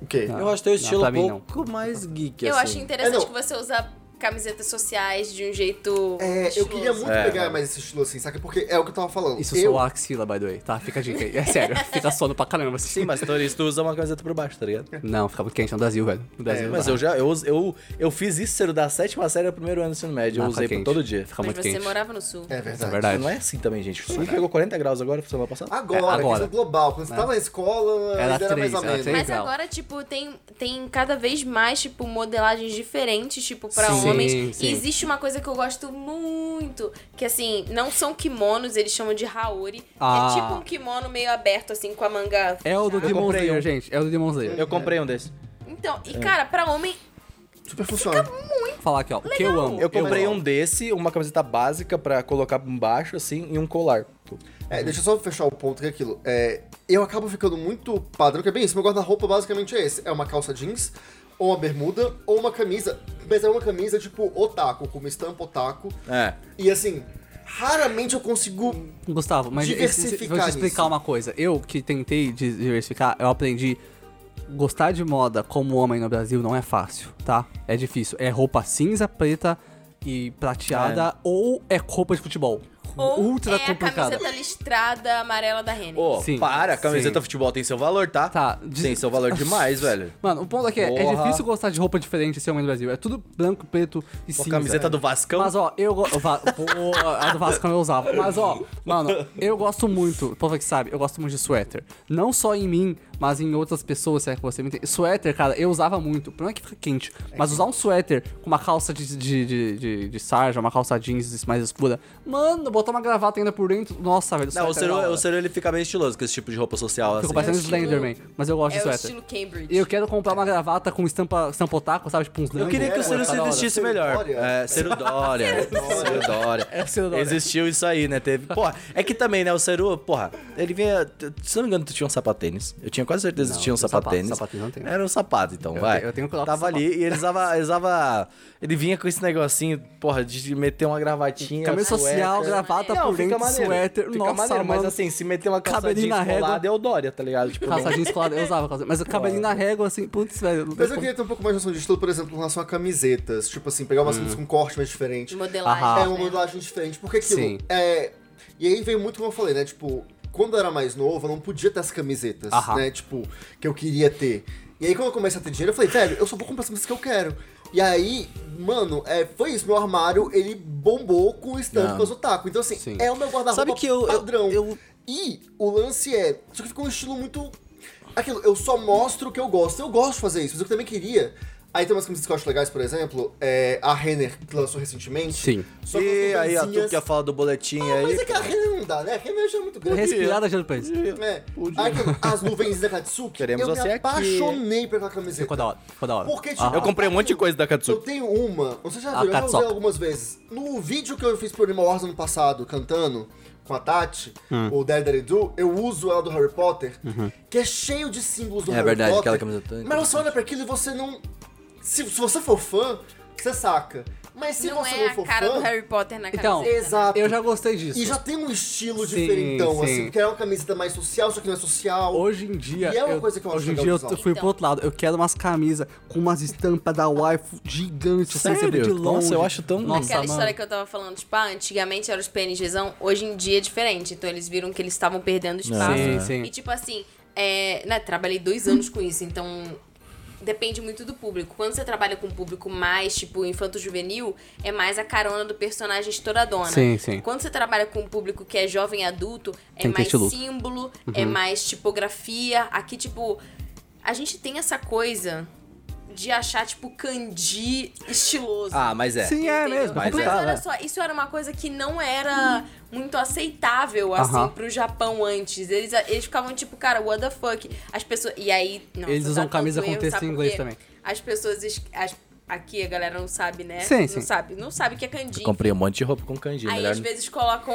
O quê? Não. Eu acho teu estilo pra um não. pouco mais geek, Eu assim. acho interessante É, não. que você usa camisetas sociais de um jeito. É, eu estiloso. queria muito É. pegar mais esse estilo assim, saca? Porque é o que eu tava falando. Isso eu, sou a axila, by the way, tá? Fica a dica aí. É sério, fica sono pra caramba. Assim. Sim, mas tu, usa uma camiseta por baixo, tá ligado? Não, fica muito quente no Brasil, velho. No Brasil. É, não Mas eu já, eu, eu, eu fiz isso ser da sétima série ao primeiro ano do ensino médio, Não, eu usei por quente. todo dia. Fica Mas muito você quente. morava no sul. É É verdade. verdade. Não é assim também, gente. O sul pegou 40 graus agora, semana passada. Agora, É, agora. questão global. Quando você tava na escola, Era era mais três, ou menos. Mas agora, tipo, tem, tem cada vez mais, tipo, modelagens diferentes, tipo, pra Sim, homens. sim. E existe uma coisa que eu gosto muito, que assim, não são kimonos, eles chamam de haori. Ah. É tipo um kimono meio aberto, assim, com a manga. É o do. Demon Slayer, um. gente. É o do Demon Slayer. Eu comprei um desses. Então, e cara, pra homem, Super funciona. Vou falar aqui, ó. O que eu amo. Eu comprei amo. um desse, uma camiseta básica pra colocar embaixo, assim, e um colar. É, deixa eu só fechar o ponto que é aquilo. É, eu acabo ficando muito padrão, que é bem isso. Meu guarda-roupa basicamente é esse: é uma calça jeans, ou uma bermuda, ou uma camisa. Mas é uma camisa tipo otaku, com uma estampa otaku. É. E assim, raramente eu consigo. Gustavo, mas Diversificar vou te explicar nisso. uma coisa. Eu que tentei di- diversificar, eu aprendi gostar de moda como homem no Brasil não é fácil, tá? É difícil. É roupa cinza, preta e prateada ou é roupa de futebol. Ou Ultra é complicado. a camiseta listrada amarela da Renner. Ô, Sim, para, a camiseta sim. futebol tem seu valor, tá? Tá, Tem diz- seu valor demais, velho. Mano, o ponto é que é, é difícil gostar de roupa diferente ser homem no Brasil. É tudo branco, preto e cinza. camiseta do Vascão. Mas ó, eu gosto. A do Vasco eu usava. Mas ó, mano, eu gosto muito, o povo que sabe, eu gosto muito de suéter. Não só em mim, mas em outras pessoas, se é que você me entende. Suéter, cara, eu usava muito. O problema é que fica quente. Mas usar um suéter com uma calça de, de, de, de, de sarja, uma calça jeans mais escura. Mano, botar uma gravata ainda por dentro. Nossa, velho. Não, o é Seru, hora. o Seru ele fica bem estiloso com esse tipo de roupa social, Fico assim. parecendo É Slenderman, mas eu gosto É de suéter. estilo Cambridge. E eu quero comprar uma gravata com estampa, estampa otaku, sabe? Tipo uns Eu queria que o É, Seru é se hora. vestisse melhor. É, Seru Dória. Seru Dória. É, Seru Dória. Existiu isso aí, né? Teve. Porra, é que também, né? O Seru, porra, ele vinha. Se não me engano, tu tinha um sapatênis. Eu tinha quase certeza que Não, tinha um tenho sapato, sapatênis. sapatênis não tenho. Era um sapato, então, Eu vai. tenho- eu tenho Tava sapato. ali e ele usava, ele usava. Ele vinha com esse negocinho, porra, de meter uma gravatinha. Camisa social, gravata Não, por fica dentro, maneiro. suéter. Fica Nossa, maneiro, mas mano. assim, se meter uma Cabelinho na régua. colada, é o Dória, tá ligado? Tipo, Calça jeans colada, eu usava calça. Mas o cabelinho na régua, assim, putz, velho. Tem Mas eu queria ter um pouco mais de noção de estilo, por exemplo, em relação a camisetas. Tipo assim, pegar umas camisas com corte mais diferente. Modelagem. É uma né? modelagem diferente. Porque aquilo. Sim. É... E aí veio muito como eu falei, né? Tipo, quando eu era mais novo, eu não podia ter as camisetas, Aham. né? Tipo, que eu queria ter. E aí quando eu comecei a ter dinheiro, eu falei, velho, eu só vou comprar as camisas que eu quero. E aí, mano, é, foi isso. Meu armário, ele bombou com estampas otaku. Então, assim, Sim. é o meu guarda-roupa Sabe que eu- eu- padrão. eu- E o lance é. Só que ficou um estilo muito. Aquilo, eu só mostro o que eu gosto. Eu gosto de fazer isso, mas eu também queria. Aí tem umas camisas que eu acho legais, por exemplo, é, a Renner, que lançou recentemente. Sim. Só com E aí, a tu que ia falar do boletim Ah, aí. mas é que a Renner não dá, né? A Renner já é muito grande. Respirada já do país. É. Aí, as nuvens da Katsuki, Queremos eu você me aqui. apaixonei pela camiseta. Ficou da hora, ficou da hora. Porque, tipo, Aham. Eu comprei um monte de coisa da Eu Katsuki. tenho uma, não sei se já viu, eu já usei algumas vezes. No vídeo que eu fiz pro Animal Wars ano passado, cantando com a Tati, Hum. o Daddy Do, eu uso ela do Harry Potter, que é cheio de símbolos do É Harry verdade, Potter. aquela camiseta tão Mas você olha pra aquilo e você não... Se, se você for fã, você saca. Mas se não você é não a for cara fã... do Harry Potter na Então, camiseta. né? Exato. Eu já gostei disso. E já tem um estilo Sim, diferentão, sim. assim, que é uma camiseta mais social, só que não é social. Hoje em dia. E é uma eu- coisa que eu acho Hoje em dia eu fui pro Então. outro lado. Eu quero umas camisas com umas estampas da waifu gigantes, assim, você vê de Sério? longe. Nossa, eu acho tão- Nossa, Aquela mano. história que eu tava falando, tipo, ah, antigamente eram os PNGzão, hoje em dia é diferente. Então eles viram que eles estavam perdendo espaço. Sim, sim. E tipo assim, é, né, trabalhei dois anos com isso, então depende muito do público. Quando você trabalha com um público mais, tipo, infanto-juvenil, é mais a carona do personagem estouradona. Sim, sim. Quando você trabalha com um público que é jovem adulto, é mais símbolo, Uhum. é mais tipografia. Aqui, tipo, a gente tem essa coisa de achar, tipo, kanji estiloso. Ah, mas é. Sim, é Entendeu? mesmo. É Mas Mas complicado, olha só, isso era uma coisa que não era muito aceitável, assim, Aham. pro Japão antes. Eles, eles ficavam tipo, cara, what the fuck? As pessoas. E aí. Não, Eles usam camisa com erro, texto em inglês também. As pessoas. es- as- aqui a galera não sabe, né? Sim, não sim. sabe. Não sabe o que é kanji. Eu comprei um monte de roupa com kanji. Aí melhor... às vezes colocam.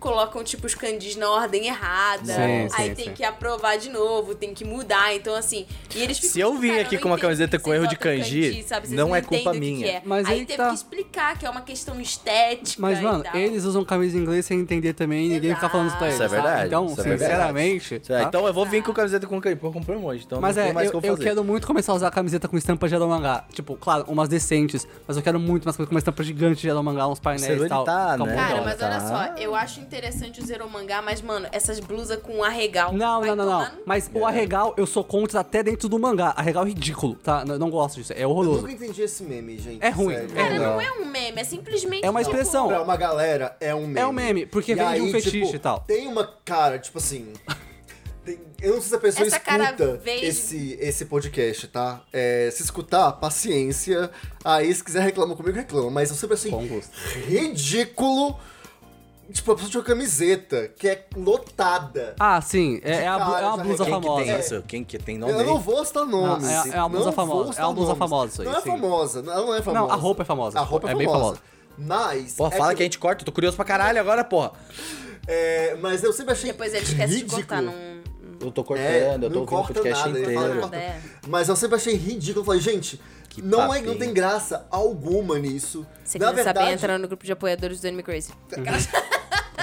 Colocam, tipo, os kanjis na ordem errada. Sim, aí sim, tem sim. que aprovar de novo, tem que mudar. Então, assim. E eles ficam, Se eu vim aqui não com uma camiseta com erro de kanji, sabe? Vocês não é culpa o que minha. que é. Mas aí aí teve tá. que explicar que é uma questão estética. Mas, e mano, tal. eles usam camisa em inglês sem entender também e ninguém fica falando isso pra eles. Isso é verdade, Então, isso é verdade. sinceramente. É, tá? Então eu vou vir com camiseta com kanji, porque eu comprei um monte. Então Mas não é, mais eu, que eu eu quero muito começar a usar camiseta com estampa de mangá. Tipo, claro, umas decentes. Mas eu quero muito umas coisas com uma estampa gigante de mangá, uns painéis e tal. tá, né? Cara, mas olha tá. só, eu acho interessante o Zero Mangá, mas, mano, essas blusas com arregal. Não, não, não, não. Mas o arregal eu sou contra até dentro do mangá. Arregal é ridículo, tá? Eu não gosto disso. É Eu horroroso. nunca entendi esse meme, gente. É ruim, sério. é Cara, não é um meme, é simplesmente. É uma tipo, expressão. Pra uma galera, é um meme. É um meme, porque E vem de um aí, fetiche tipo, e tal. Tem uma cara, tipo assim. eu não sei se a pessoa Essa escuta esse, esse podcast, tá? É, se escutar, paciência. Aí, se quiser reclamar comigo, reclama. Mas eu sempre assim. Ridículo. Tipo, a pessoa tinha uma camiseta que é lotada. Ah, sim. É, é a é uma blusa Quem que famosa. tem É. isso? Quem que tem nome eu aí? não vou citar nomes. Não, é- é uma blusa não famosa, é uma blusa famosa isso aí, Não é sim. famosa, ela não é famosa. a roupa é famosa, A roupa é, é bem famosa. famosa. Mas. Pô, é fala que a gente corta, eu tô curioso pra caralho agora, porra. É, mas eu sempre achei Depois ele esquece de ridículo. cortar, não, não eu tô cortando, É, eu tô não ouvindo o podcast nada, inteiro. É. Mas eu sempre achei ridículo. Eu falei, gente, não, é, não tem graça alguma nisso. Se Na quiser saber, verdade, entra no grupo de apoiadores do Anime Crazy.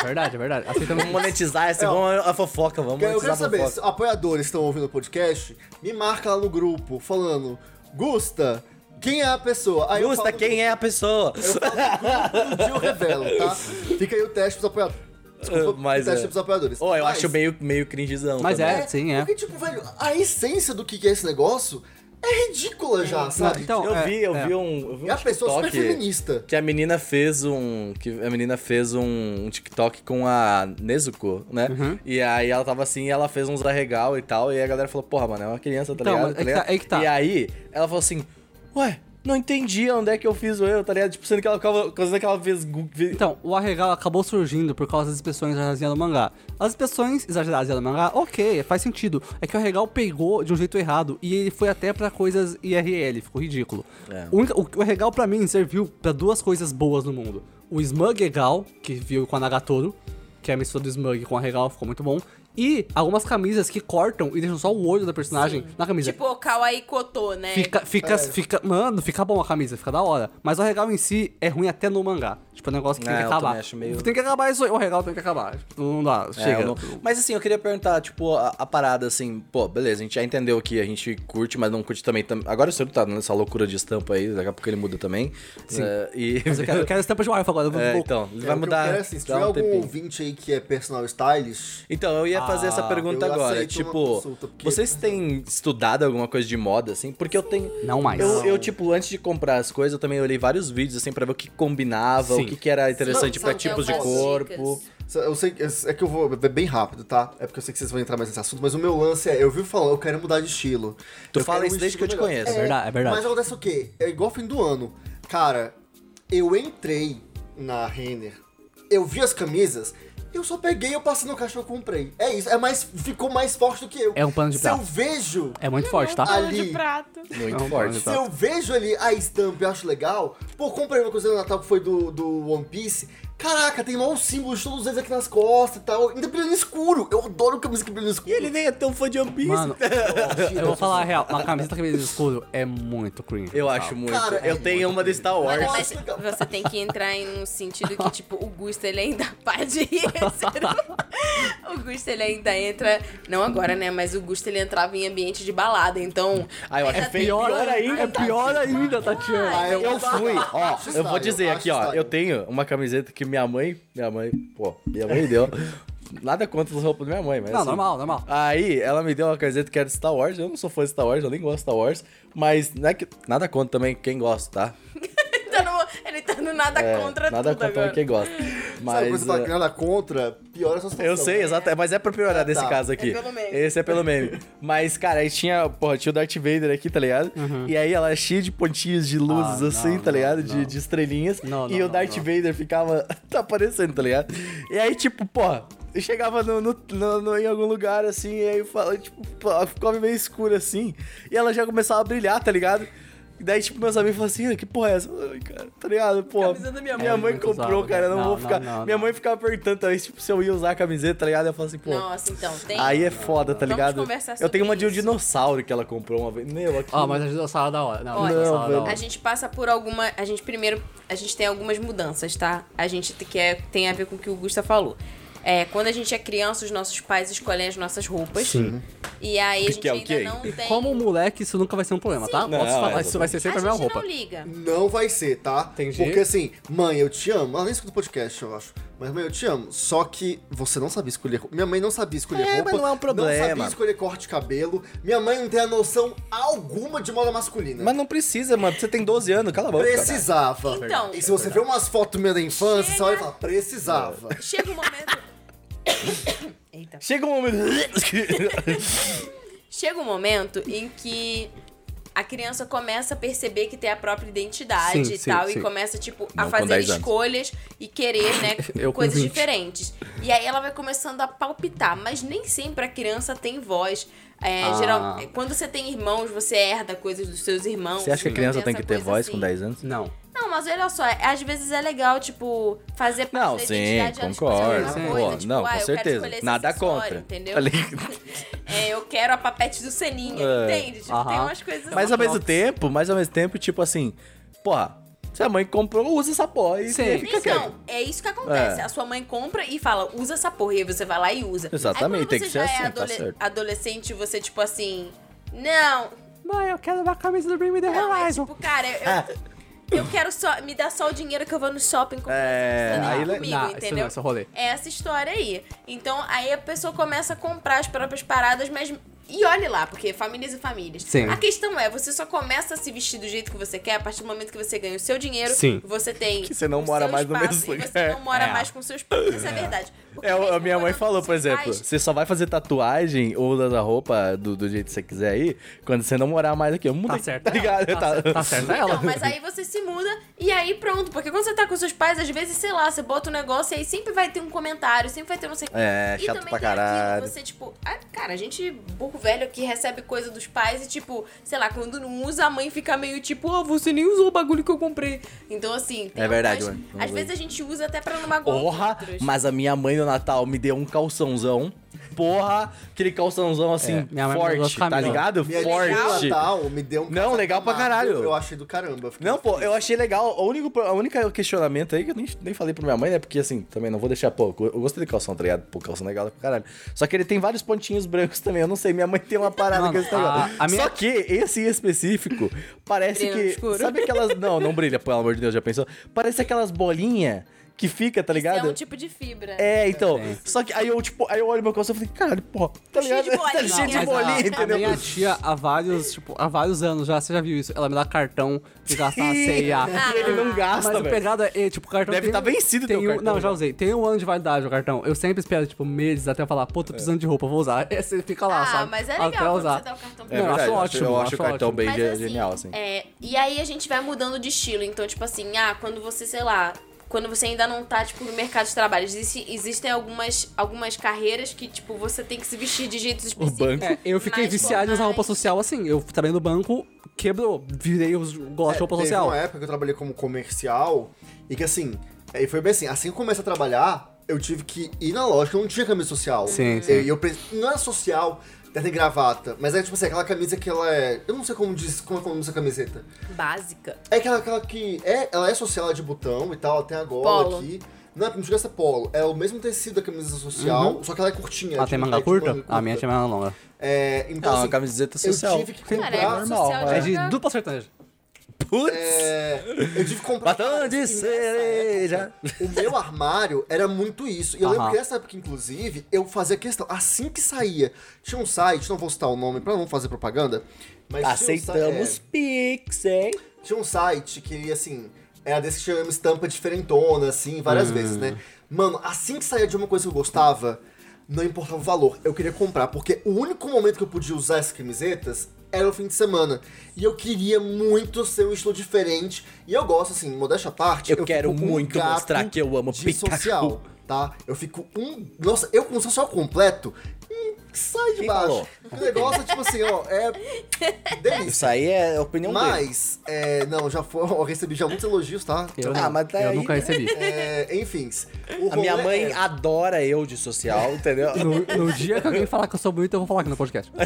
É verdade, é verdade. Aceitamos Vamos monetizar esse, É, vamos a fofoca, vamos eu quero monetizar a saber, se apoiadores estão ouvindo o podcast, me marca lá no grupo, falando, Gusta, quem é a pessoa? Aí eu Gusta, quem é a pessoa? Eu falo grupo do eu revelo, tá? Fica aí o teste pros apoiadores. Desculpa, Mas o teste é. pros apoiadores. Ô, eu Mas- acho meio, meio cringezão. Mas também. é, sim, é. Porque, tipo, velho, a essência do que é esse negócio é ridícula já, sabe? então, Eu é, vi, eu é. vi um, eu vi um é a pessoa super TikTok feminista. que a menina fez um, que a menina fez um, um TikTok com a Nezuko, né? Uhum. E aí ela tava assim, e ela fez uns arregal e tal, e a galera falou, porra, mano, é uma criança, tá Então, ligado? Tá é que ligado? tá- é que tá. E aí ela falou assim, ué, não entendi onde é que eu fiz o erro, tá ligado? Tipo, sendo que ela ficava, coisa que ela fez... gu- vi- Então, o arregal acabou surgindo por causa das expressões exageradas no mangá. As expressões exageradas no mangá, ok, faz sentido. É que o arregal pegou de um jeito errado e ele foi até pra coisas IRL, ficou ridículo. É. O, o, o arregal pra mim serviu pra duas coisas boas no mundo. O Smug Egal, que viu com a Nagatoro, que é a mistura do Smug com o arregal, ficou muito bom. E algumas camisas que cortam e deixam só o olho da personagem na camisa. Tipo o Kawaii Koto, né? Fica, fica, fica, mano, fica bom a camisa, fica da hora. Mas o regal em si é ruim até no mangá. Tipo, é um negócio que tem É, que eu acabar. meio- Tem que acabar isso aí, o regal tem que acabar. Tipo, não dá, É, chega. eu não- Mas assim, eu queria perguntar, tipo, a, a parada assim, pô, beleza, a gente já entendeu que a gente curte, mas não curte também. tam- Agora o senhor tá nessa loucura de estampa aí, daqui a pouco ele muda também. Sim. É, e... Mas eu quero, eu quero estampa de Warfa agora. Eu vou, É, então, É, vai que mudar. Eu quero, assim, se tiver um algum tempinho. ouvinte aí que é personal stylist, Então, eu ia fazer essa Ah, pergunta eu agora. Tipo, consulta, porque- vocês têm estudado alguma coisa de moda, assim? Porque eu tenho. Não mais. Eu, eu, tipo, antes de comprar as coisas, eu também olhei vários vídeos, assim, pra ver o que combinava, Sim. o que, que era interessante sabe, tipos de corpo. dicas. eu sei que é que eu vou é bem rápido, tá? É porque eu sei que vocês vão entrar mais nesse assunto, mas o meu lance é, eu vivo falando, eu quero mudar de estilo. Tu Eu fala quero um isso desde que eu te melhor. conheço. É verdade, é verdade. Mas acontece o quê? É igual fim do ano. Cara, eu entrei na Renner, eu vi as camisas, eu só peguei, eu passei no caixa e eu comprei. É isso, é mais, ficou mais forte do que eu. É um pano de Se eu prato. vejo, É muito forte, tá? Pano Ali. de prato. Muito Não, forte. não, se eu vejo ali a estampa e acho legal, pô, comprei uma coisa no Natal que foi do, do One Piece. Caraca, tem mal símbolos todos eles aqui nas costas e tal. Ainda brilha no escuro. Eu adoro camisa que brilha no escuro. E ele nem é tão fã de One Piece. Mano, eu vou falar a real. Uma camiseta cabelo escuro é muito cringe. eu acho muito. Cara, eu é tenho uma de Star Wars. Mano, mas você tem que entrar em um sentido que, tipo, o Gusto, ele ainda pode ir. o Gusto, ele ainda entra... Não agora, né? Mas o Gusto, ele entrava em ambiente de balada, então... Ah, eu acho tem- Pior ainda, É pior ainda, Tatiana. Ah, Eu fui, ó, eu vou dizer aqui, ó, eu tenho uma camiseta que minha mãe, minha mãe, pô, minha mãe deu. Nada contra as roupas da minha mãe, mas Não, assim, normal, normal. Aí, ela me deu uma camiseta que era de Star Wars, eu não sou fã de Star Wars, eu nem gosto de Star Wars, mas não é que, nada contra também quem gosta, tá? Ele tá no, ele tá no nada É, contra nada tudo contra agora. quem gosta. Sabe quando Mas, você fala que é, nada contra, piora a sua situação. eu sei, exato, mas é pra piorar Ah, nesse tá. caso aqui. É pelo meme. Esse é pelo meme. Mas, cara, aí tinha, porra, tinha o Darth Vader aqui, tá ligado? E aí ela é cheia de pontinhos de luzes, Ah, assim, não, tá ligado? não, De, não. de estrelinhas. Não, e não, o Darth não. Vader ficava tá aparecendo, tá ligado? E aí, tipo, porra, eu chegava no, no- no- no- em algum lugar, assim, e aí eu falo, tipo, pô, ficava meio escuro, assim. E ela já começava a brilhar, tá ligado? E daí, tipo, meus amigos falaram assim, "Ah, que porra é essa? Ai, cara, tá ligado? Pô, Camisa da minha minha mãe. mãe É muito comprou, usado, cara, não, não, vou ficar... não, minha não. mãe ficava perguntando também, tipo, se eu ia usar a camiseta, tá ligado? Eu falava assim, pô... Nossa, então, tem... Aí é foda, tá Vamos ligado? Eu tenho uma de um dinossauro que ela comprou uma vez. Meu, aqui. Ah, mas a dinossauro é da hora. Não, Olha, é da velho. hora. A gente passa por alguma. A gente primeiro. A gente tem algumas mudanças, tá? A gente te- quer, tem a ver com o que o Gusta falou. É, quando a gente é criança, os nossos pais escolhem as nossas roupas. Sim. E aí a gente Que é o ainda quê? não E tem. como moleque, isso nunca vai ser um problema, tá? Não, Posso falar, é, isso vai ser sempre a a mesma gente roupa. não liga. Não vai ser, tá? Entendi. Porque assim, mãe, eu te amo. Ela nem escuta o podcast, eu acho. Mas mãe, eu te amo. Só que você não sabia escolher roupa. Minha mãe não sabia escolher É, roupa. mas não é um problema. Não sabia escolher corte de cabelo. Minha mãe não tem a noção alguma de moda masculina. Mas não precisa, mano. Você tem 12 anos, cala a boca. Precisava. Então. E se você vê umas fotos minhas da infância, você olha e fala, precisava. Chega um momento. Eita. Chega um momento. Chega um momento em que a criança começa a perceber que tem a própria identidade Sim, e sim, tal, sim. e começa, tipo, a Não com fazer 10 anos. escolhas e querer, né, coisas 20. diferentes. E aí ela vai começando a palpitar, mas nem sempre a criança tem voz. É, Ah. geral, quando você tem irmãos, você herda coisas dos seus irmãos. Você acha que a não criança tem que ter voz assim. com 10 anos? Não. Não, mas olha só, é- às vezes é legal, tipo, fazer parte Não, da sim, identidade concordo. Sim. coisa, tipo, não, ah, com certeza. Nada contra. Entendeu? Tá? É, eu quero a papete do Seninha, É. entende? Tipo, tem Aham. umas coisas Mas assim. ao mesmo tempo, mas ao mesmo tempo, tipo assim, porra, se a mãe comprou, usa essa porra e Sim. fica Então, quieto. é isso que acontece. É. A sua mãe compra e fala, usa essa porra. E aí você vai lá e usa. Exatamente, aí, tem que você ser já assim, é tá adole- certo. adolescente, você, tipo assim, não. Mãe, eu quero uma camisa do Bring Me The Não, é Horizon. tipo, cara, eu, eu quero só. Me dá só o dinheiro que eu vou no shopping comprar É, aí comigo, Não, isso entendeu? não, esse é rolê. É essa história aí. Então, aí a pessoa começa a comprar as próprias paradas, mas. E olhe lá, porque famílias e famílias. Sim. A questão é, você só começa a se vestir do jeito que você quer a partir do momento que você ganha o seu dinheiro. Sim. Você tem. Que você não mora mais no mesmo e Você lugar. não mora É. mais com seus pais. Isso é verdade. É, a minha mãe falou, por exemplo, você só vai fazer tatuagem ou usar roupa do, do jeito que você quiser aí quando você não morar mais aqui. Eu mudei, Tá certo. tá ligado? Tá, Tá- certo- tá certo ela. Não, mas aí você se muda e aí pronto. Porque quando você tá com seus pais, às vezes, sei lá, você bota um negócio e aí sempre vai ter um comentário, sempre vai ter não sei o quê. É, E chato também pra tem aquilo, caralho. Você, tipo, ah, cara, a gente, burro velho, que recebe coisa dos pais e, tipo, sei lá, quando não usa, a mãe fica meio tipo, ó, você nem usou o bagulho que eu comprei. Então, assim, tem É verdade, algumas- mãe. Às vezes a gente usa até pra não magoar Porra, mas a minha mãe no Natal me deu um calçãozão. Porra, aquele calçãozão assim, É, minha mãe me deu duas forte, tá camisas. ligado? Minha Forte. Natal me deu um Não, casaco legal pra caralho. Eu achei do caramba. fiquei Não, pô, feliz. eu achei legal. O único, a única questionamento aí que eu nem, nem falei pra minha mãe, né? Porque assim, também não vou deixar pouco. Eu gostei do calção, tá ligado? Pô, calção legal pra caralho. Só que ele tem vários pontinhos brancos também. Eu não sei, minha mãe tem uma parada Mano, com esse a- negócio. a minha- Só que esse em específico parece Brilha no que. escuro. Sabe aquelas. Não, não brilha, pelo amor de Deus, já pensou? Parece aquelas bolinhas que fica, tá Isso ligado? é um tipo de fibra. É, então. Sim. Só que aí eu, tipo, aí eu olho meu calção e falei, caralho, pô, tá Cheio ligado? de bolinha. Tá cheio de Mas bolinha, entendeu? A minha tia, há vários, tipo, há vários anos já, você já viu isso? Ela me dá cartão de gastar na CIA. E ele não gasta, Mas o velho. pegado é, tipo, o cartão Deve tem tá vencido tem teu um, cartão, Não, já já. usei. Tem um ano de validade o cartão. Eu sempre espero, tipo, meses até eu falar, pô, tô precisando de roupa, vou usar. Aí você fica lá, ah, sabe? mas é Até legal quando usar. você dá o cartão pra É Não, eu verdade, acho ótimo, Eu acho o cartão bem Mas, assim, genial, assim. É, e aí a gente vai mudando de estilo. Então, tipo assim, ah, quando você, sei lá, quando você ainda não tá, tipo, no mercado de trabalho, existe- existem algumas, algumas carreiras que, tipo, você tem que se vestir de jeitos O específicos. banco. É, eu fiquei mais viciado em usar roupa formais. social assim. Eu trabalhei no banco, quebrou, virei os gosto de roupa Teve social. uma época que eu trabalhei como comercial e que assim, aí foi bem assim, assim que eu comecei a trabalhar, eu tive que ir na loja, eu não tinha camisa social. Sim, E sim. eu, pre- não é social, ter gravata, mas é tipo assim, aquela camisa que ela é. Eu não sei como diz, como é que é o nome dessa camiseta. Básica. É aquela, aquela que. É, ela é social, ela é de botão e tal, ela tem a gola Polo. aqui. Não, não chega a ser polo. É o mesmo tecido da camisa social, só que ela é curtinha. Ela tipo, tem manga é de curta? A minha tinha manga longa. É, então, Ah, uma assim, camiseta eu social. tive que Sim, Cara, é comprar. normal, social vai. É de dupla sertaneja. Putz! É, eu tive que comprar. Batom de cereja. época, O meu armário era muito isso. E eu lembro Aham. que nessa época, inclusive, eu fazia questão. Assim que saía, tinha um site, não vou citar o nome pra não fazer propaganda, mas tinha um Aceitamos site- Pix, hein? é, tinha um site que, assim, era desse que tinha uma estampa diferentona, assim, várias vezes, né? Mano, assim que saía de uma coisa que eu gostava, não importava o valor, eu queria comprar, porque o único momento que eu podia usar essas camisetas era o fim de semana. E eu queria muito ser um estilo diferente. E eu gosto, assim, modéstia à parte. Eu quero fico um muito gato mostrar que eu amo Pikachu. social, tá? Eu fico um. Nossa, eu com social completo. Sai de Quem baixo. falou? O negócio é tipo assim, ó, é. Delícia. Isso aí é opinião dele. Mas, é, não, já foi, eu recebi já muitos elogios, tá? Eu, Ah, não. mas tá eu aí, nunca né? recebi. É, enfim. o A minha mãe é- adora eu de social, entendeu? No, no dia que alguém falar que eu sou bonito, eu vou falar aqui no podcast.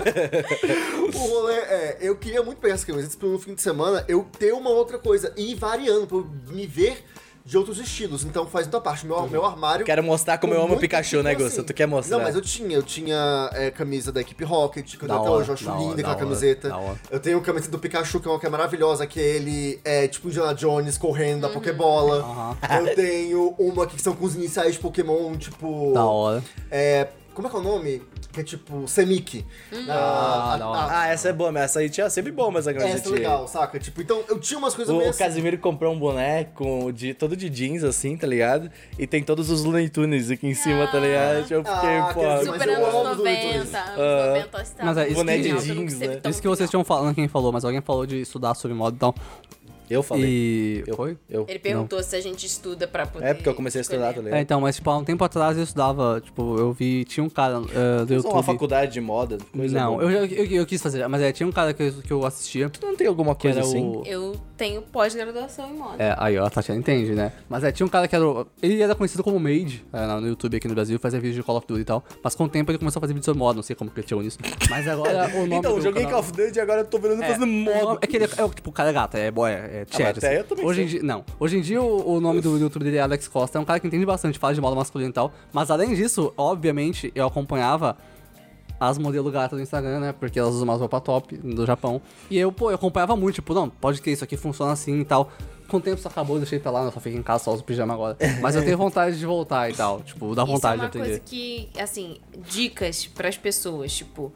O rolê é, eu queria muito pegar essas camisetas pra no fim de semana eu ter uma outra coisa e ir variando, pra eu me ver de outros estilos. Então faz muita parte. Meu, meu armário. Quero mostrar como com eu amo Pikachu, né, Gusto? Tu quer mostrar? Não, mas eu tinha. Eu tinha é, camisa da equipe Rocket, que eu Da até hoje eu acho linda da aquela hora, camiseta. Eu tenho camiseta do Pikachu, que é uma que é maravilhosa, que ele é tipo Indiana Jones correndo da Pokébola. Aham. Eu tenho uma aqui que são com os iniciais de Pokémon, tipo. Da hora. É. Como é que é o nome? Que é tipo Semik. Ah, da hora. Ah, essa é boa, mas essa aí tinha sempre boa, mas a essa é legal, saca? Tipo, então eu tinha umas coisas O, meio o assim. Casimiro comprou um boneco de, todo de jeans, assim, tá ligado? E tem todos os Looney Tunes aqui em cima, tá ligado? Eu fiquei, Ah, pô. aqueles Super eu anos amo os Looney 90, Tunes. anos Ah. 90, está Mas é isso Boné que- de jeans, né? Isso que vocês tinham falando, quem falou, mas alguém falou de estudar sobre moda, então. Eu falei. E. Eu, Foi? Eu. Ele perguntou se a gente estuda pra poder. É porque eu comecei a estudar, tá ligado? É, então, mas tipo, há um tempo atrás eu estudava, tipo, eu vi, tinha um cara uh, do YouTube. uma faculdade de moda, coisa não, eu, eu, eu, quis fazer, mas é, tinha um cara que eu, que eu assistia, Tu não tem alguma coisa assim? o... Eu tenho pós-graduação em moda. É, aí ó, a Tatiana entende, né? Mas é, tinha um cara que era. o- Ele era conhecido como Made é, no YouTube aqui no Brasil, fazia vídeos de Call of Duty e tal. Mas com o tempo ele começou a fazer vídeos sobre moda, não sei como que ele chegou nisso. Mas agora o nome. Então, do joguei canal- Call of Duty e agora eu tô virando É, fazendo moda. É que ele é, é, tipo, o cara é gato, é boy, é chat. mas até eu também Hoje em dia, não. Hoje em dia o, o nome do YouTube dele é Alex Costa, é um cara que entende bastante, fala de moda masculina e tal. Mas além disso, obviamente, eu acompanhava as modelos gatas do Instagram, né? Porque elas usam umas roupas top do Japão. E eu, pô, eu acompanhava muito, tipo, não, pode que isso aqui funciona assim e tal. Com o tempo isso acabou, eu deixei pra lá, eu só fico em casa, só uso pijama agora. Mas eu tenho vontade de voltar e tal. Tipo, dá vontade Isso é de uma aprender. coisa que, assim, dicas pras pessoas, tipo,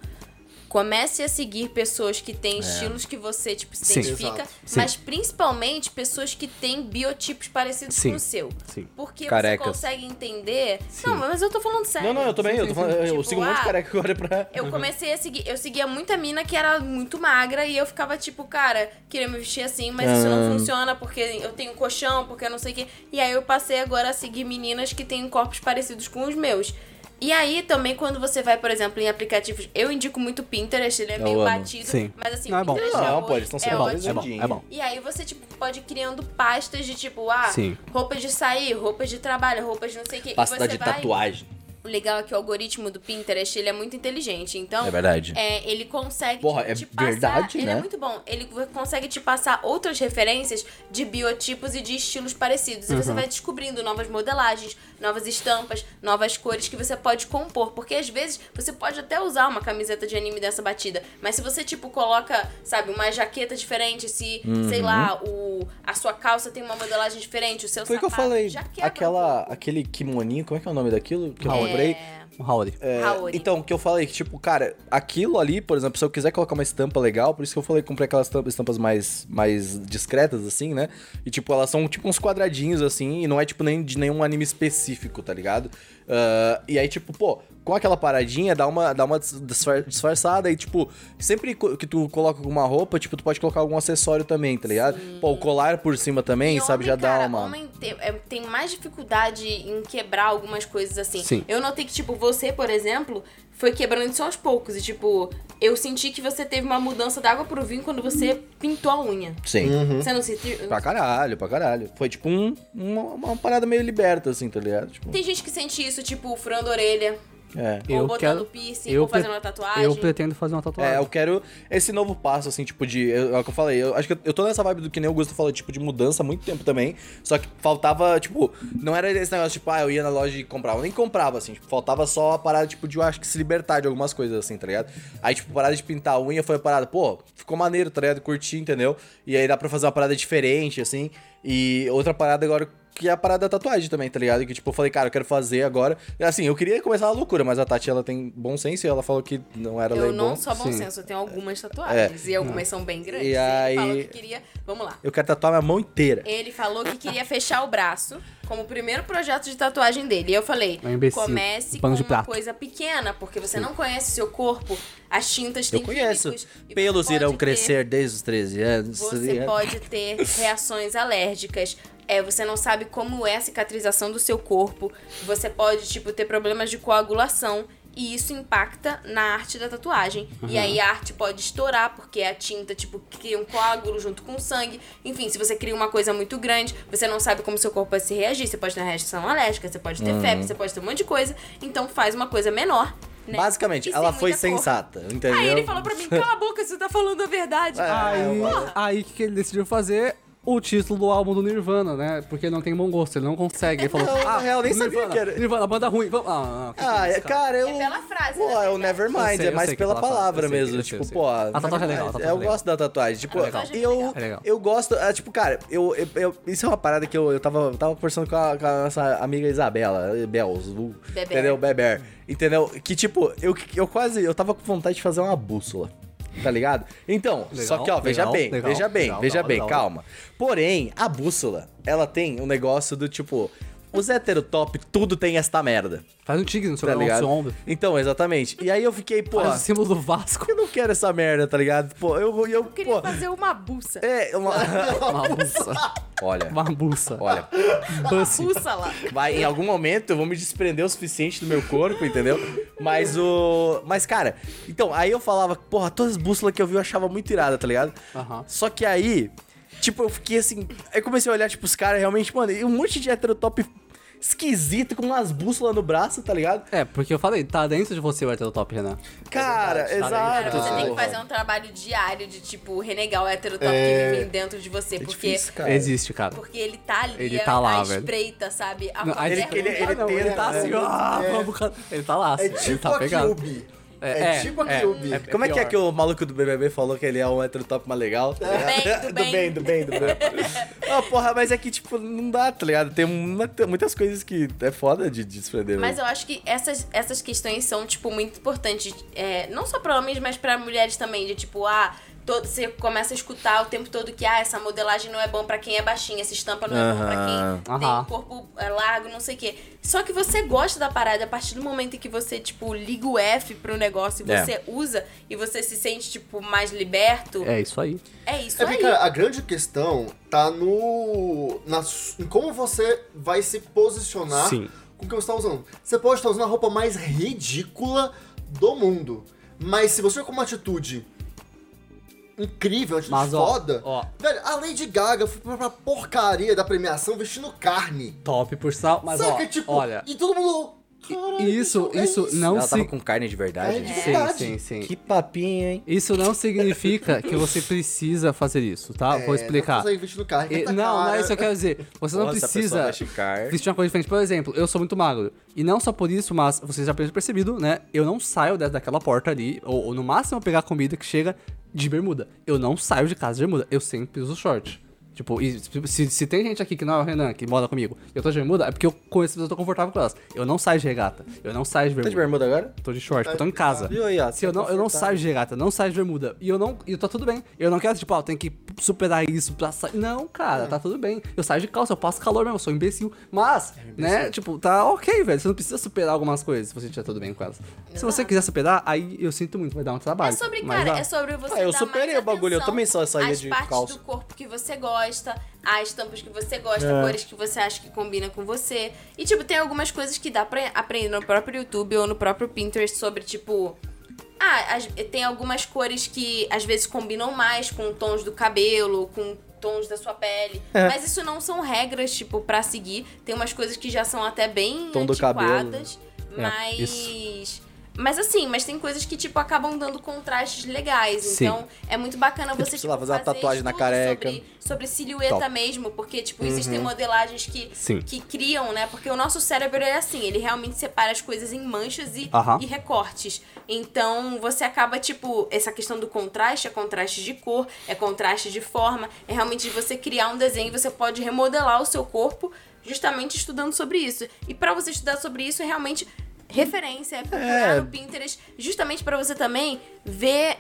comece a seguir pessoas que têm estilos que você, tipo, se Sim. identifica, Exato. Sim. mas principalmente pessoas que têm biotipos parecidos Sim. com o seu. Sim. Porque Carecas. você consegue entender. Não, mas eu tô falando sério. Não, não, eu também, eu, tô falando, eu Tipo, sigo um monte de ah, careca agora pra... Eu comecei a seguir, eu seguia muita mina que era muito magra e eu ficava tipo, cara, queria me vestir assim, mas isso Ah. não funciona porque eu tenho colchão, porque eu não sei o quê. E aí eu passei agora a seguir meninas que têm corpos parecidos com os meus. E aí também quando você vai, por exemplo, em aplicativos, eu indico muito o Pinterest, ele é Eu meio amo. batido, Sim. mas assim, Não, é bom. Pinterest Não, é, pô, eles estão sendo é bom. É bom, é bom. E aí você, tipo, pode ir criando pastas de tipo, ah, Sim. roupas de sair, roupas de trabalho, roupas de não sei o quê. e Pasta você de vai... tatuagem. O legal é que o algoritmo do Pinterest, ele é muito inteligente. Então, É verdade. é, ele consegue Porra, te, é te passar... verdade, ele né? é muito bom. Ele consegue te passar outras referências de biotipos e de estilos parecidos. E você Uhum. vai descobrindo novas modelagens, novas estampas, novas cores que você pode compor. Porque às vezes você pode até usar uma camiseta de anime dessa batida. Mas se você, tipo, coloca, sabe, uma jaqueta diferente, se, sei lá, o, a sua calça tem uma modelagem diferente, o seu Uhum. Foi o que eu sapato, falei, um aquela, pouco. aquele kimoninho, como é que é o nome daquilo que eu Haori. comprei? É... O Howdy. É, então, que eu falei que, tipo, cara, aquilo ali, por exemplo, se eu quiser colocar uma estampa legal, por isso que eu falei que comprei aquelas estampas, mais, mais discretas, assim, né? E, tipo, elas são tipo uns quadradinhos, assim, e não é, tipo, nem de nenhum anime específico, tá ligado? Ah, e aí, tipo, pô, com aquela paradinha, dá uma, dá uma disfar- disfarçada e, tipo, sempre que tu coloca alguma roupa, tipo, tu pode colocar algum acessório também, tá ligado? Pô, o colar por cima também, E sabe, homem, já dá cara, uma... Homem tem, é, tem mais dificuldade em quebrar algumas coisas assim. Sim. Eu notei que, tipo, você, por exemplo, foi quebrando isso aos poucos. E, tipo, eu senti que você teve uma mudança da água pro vinho quando você pintou a unha. Sim. Você não sentiu? Pra caralho, pra caralho. Foi tipo um, uma, uma parada meio liberta, assim, tá ligado? Tipo, Tem gente que sente isso, tipo, furando a orelha, é. ou Eu botando quero- piercing, eu ou fazendo uma tatuagem. Eu pretendo fazer uma tatuagem. É, eu quero esse novo passo, assim, tipo, de. eu- É o que eu falei. Eu acho que eu, eu tô nessa vibe do que nem o Gusto falou, tipo, de mudança há muito tempo também. Só que faltava, tipo, não era esse negócio, tipo, ah, eu ia na loja e comprava. Eu nem comprava, assim, tipo, faltava só a parada, tipo, de eu acho que se libertar de algumas coisas, assim, tá ligado? Aí, tipo, parada de pintar a unha foi a parada, pô, ficou maneiro, tá ligado? Curti, entendeu? E aí dá pra fazer uma parada diferente, assim. E outra parada agora. Que é a parada da tatuagem também, tá ligado? Que tipo, eu falei, cara, eu quero fazer agora. Assim, eu queria começar a loucura, mas a Tati, ela tem bom senso e ela falou que não era Eu lei não bom. só bom Sim. senso, eu tenho algumas tatuagens. E algumas são bem grandes. E Ele aí- falou que queria. Vamos lá. Eu quero tatuar minha mão inteira. Ele falou que queria fechar o braço como o primeiro projeto de tatuagem dele. E eu falei, É comece Um com uma prato. coisa pequena, porque você não conhece o seu corpo, as tintas Eu têm conheço. químicos, Pelos irão ter- crescer desde os 13 anos. Você pode ter reações alérgicas. É, você não sabe como é a cicatrização do seu corpo. Você pode, tipo, ter problemas de coagulação. E isso impacta na arte da tatuagem. E aí a arte pode estourar, porque a tinta, tipo, cria um coágulo junto com o sangue. Enfim, se você cria uma coisa muito grande, você não sabe como seu corpo vai se reagir. Você pode ter reação alérgica, você pode ter febre, você pode ter um monte de coisa. Então faz uma coisa menor. Né? Basicamente, E sem ela foi cor. sensata, entendeu? Aí ele falou pra mim, cala a boca, você tá falando a verdade. Aí, Porra. aí o que que ele decidiu fazer? O título do álbum do Nirvana, né? Porque não tem bom gosto, ele não consegue. Ele falou, Não, na ah, real, nem sabia Nirvana, que era- Nirvana, banda ruim, vamos... Ah, não, Ah, é é, cara, eu. É pela frase, Pô, né, é o? Nevermind, é mais que pela palavra mesmo. sei, tipo, pô. A tatuagem é legal, Eu é gosto da tatuagem. Tipo, É e eu, É eu gosto. é, tipo, cara, eu, Isso é uma parada que eu, eu tava, tava conversando com a, nossa amiga Isabela, Beber. entendeu? Beber. Entendeu? Que tipo, eu, eu quase. Eu tava com vontade de fazer uma bússola. Tá ligado? Então, Legal, só que, ó, veja legal, bem, legal, veja bem, veja bem, calma. Porém, a bússola, ela tem um negócio do tipo. Os heterotop, tudo tem esta merda, Faz um tigre no seu, tá no ligado? seu ombro. Então, exatamente. E aí eu fiquei, pô, Faz o símbolo do Vasco. eu não quero essa merda, tá ligado? Pô, eu, eu, Eu queria pô, fazer uma buça. é, uma... Uma buça. Olha, Uma buça. olha, Busse. Buça lá. vai, em algum momento eu vou me desprender o suficiente do meu corpo, entendeu? Mas o... Mas, cara, então, aí eu falava, porra, todas as bússolas que eu vi eu achava muito irada, tá ligado? Aham. Só que aí, tipo, eu fiquei assim. Aí comecei a olhar, tipo, os caras realmente, mano, e um monte de heterotop esquisito com umas bússolas no braço, tá ligado? É, porque eu falei, tá dentro de você o heterotop, Renan. Cara, verdade, tá exato. dentro. Você tem que fazer um trabalho diário de, tipo, renegar o heterotop É. que vive dentro de você. É porque, difícil, cara. Existe, cara. porque ele tá ali, Ele a- tá lá, a velho. espreita, sabe? A Não, ele- ele- ele ele tá né? assim, ó. É. vamos can- Ele tá lá. É ele tipo tá pegado. É, É, é, tipo a é, Cube. é- Como é que é que o maluco do BBB falou que ele é um heterotop mais legal? Do bem, do bem. do bem, do bem. Ah, porra, mas é que, tipo, não dá, tá ligado? Tem uma- tem muitas coisas que é foda de de desprender. Mas né? eu acho que essas, essas questões são, tipo, muito importantes. é, não só pra homens, mas pra mulheres também. De tipo, ah, todo, você começa a escutar o tempo todo que, ah, essa modelagem não é bom pra quem é baixinho, essa estampa não é bom pra quem tem Aham. um corpo é, largo, não sei o quê. Só que você gosta da parada a partir do momento em que você, tipo, liga o F pro negócio e É. você usa e você se sente, tipo, mais liberto. É isso aí. É, isso É aí. porque, cara, a grande questão tá no. Na, em como você vai se posicionar Sim. com o que você tá usando. Você pode estar usando a roupa mais ridícula do mundo. Mas se você com uma atitude incrível, atitude Mas, ó, foda. ó. Velho, a Lady Gaga foi pra, pra porcaria da premiação vestindo carne. Top por sal, mas Saca, ó, tipo, olha, e todo mundo. "Caralho, isso, é isso não Ela tava se... com carne de verdade. É de Sim, verdade. sim, sim. Que papinho, hein? Isso não significa que você precisa fazer isso, tá? Vou É, explicar. Não vestindo carne. E- não, não é isso que eu quero dizer. Você não Nossa, a pessoa precisa vestir uma coisa diferente. Por exemplo, eu sou muito magro. E não só por isso, mas vocês já devem ter percebido, né? Eu não saio da- daquela porta ali, ou, ou no máximo eu pegar comida que chega de bermuda. Eu não saio de casa de bermuda. Eu sempre uso short. Tipo, e se, se tem gente aqui que não é o Renan, que mora comigo, e eu tô de bermuda, é porque eu conheço pessoas, eu tô confortável com elas. Eu não saio de regata. Eu não saio de Tá bermuda. de bermuda agora? Tô de short, porque eu tô em casa. Viu aí, ó, Se eu não, eu não saio de regata, não saio de bermuda. E eu não. E eu tô tudo bem. Eu não quero, tipo, ah, eu tenho que superar isso pra sair. Não, cara, tá tudo bem. Eu saio de calça, eu passo calor mesmo, eu sou um imbecil. Mas, né, tipo, tá ok, velho. Você não precisa superar algumas coisas se você estiver tudo bem com elas. Se você Exato. quiser superar, aí eu sinto muito, vai dar um É trabalho. sobre, Mas cara, dá. é sobre você Ah, eu superei o bagulho, eu também só saía de partes calça. do corpo que você gosta, as tampas que você gosta, É. cores que você acha que combina com você. E, tipo, tem algumas coisas que dá pra aprender no próprio YouTube ou no próprio Pinterest sobre, tipo... Ah, as- tem algumas cores que às vezes combinam mais com tons do cabelo, com tons da sua pele. É. Mas isso não são regras, tipo, pra seguir. Tem umas coisas que já são até bem Tom do antiquadas. É, Mas. Assim, mas tem coisas que, tipo, acabam dando contrastes legais. Sim. Então, é muito bacana você, Tipo, lá, fazer uma tatuagem na careca. Sobre, sobre silhueta Top. mesmo, porque, tipo, existem modelagens que, Sim. que criam, né? Porque o nosso cérebro é assim, ele realmente separa as coisas em manchas e, Aham. e recortes. Então, você acaba, tipo, essa questão do contraste, é contraste de cor, é contraste de forma, é realmente de você criar um desenho e você pode remodelar o seu corpo justamente estudando sobre isso. E pra você estudar sobre isso, é realmente referência, é procurar É. no Pinterest, justamente pra você também ver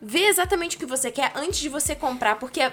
ver exatamente o que você quer antes de você comprar, porque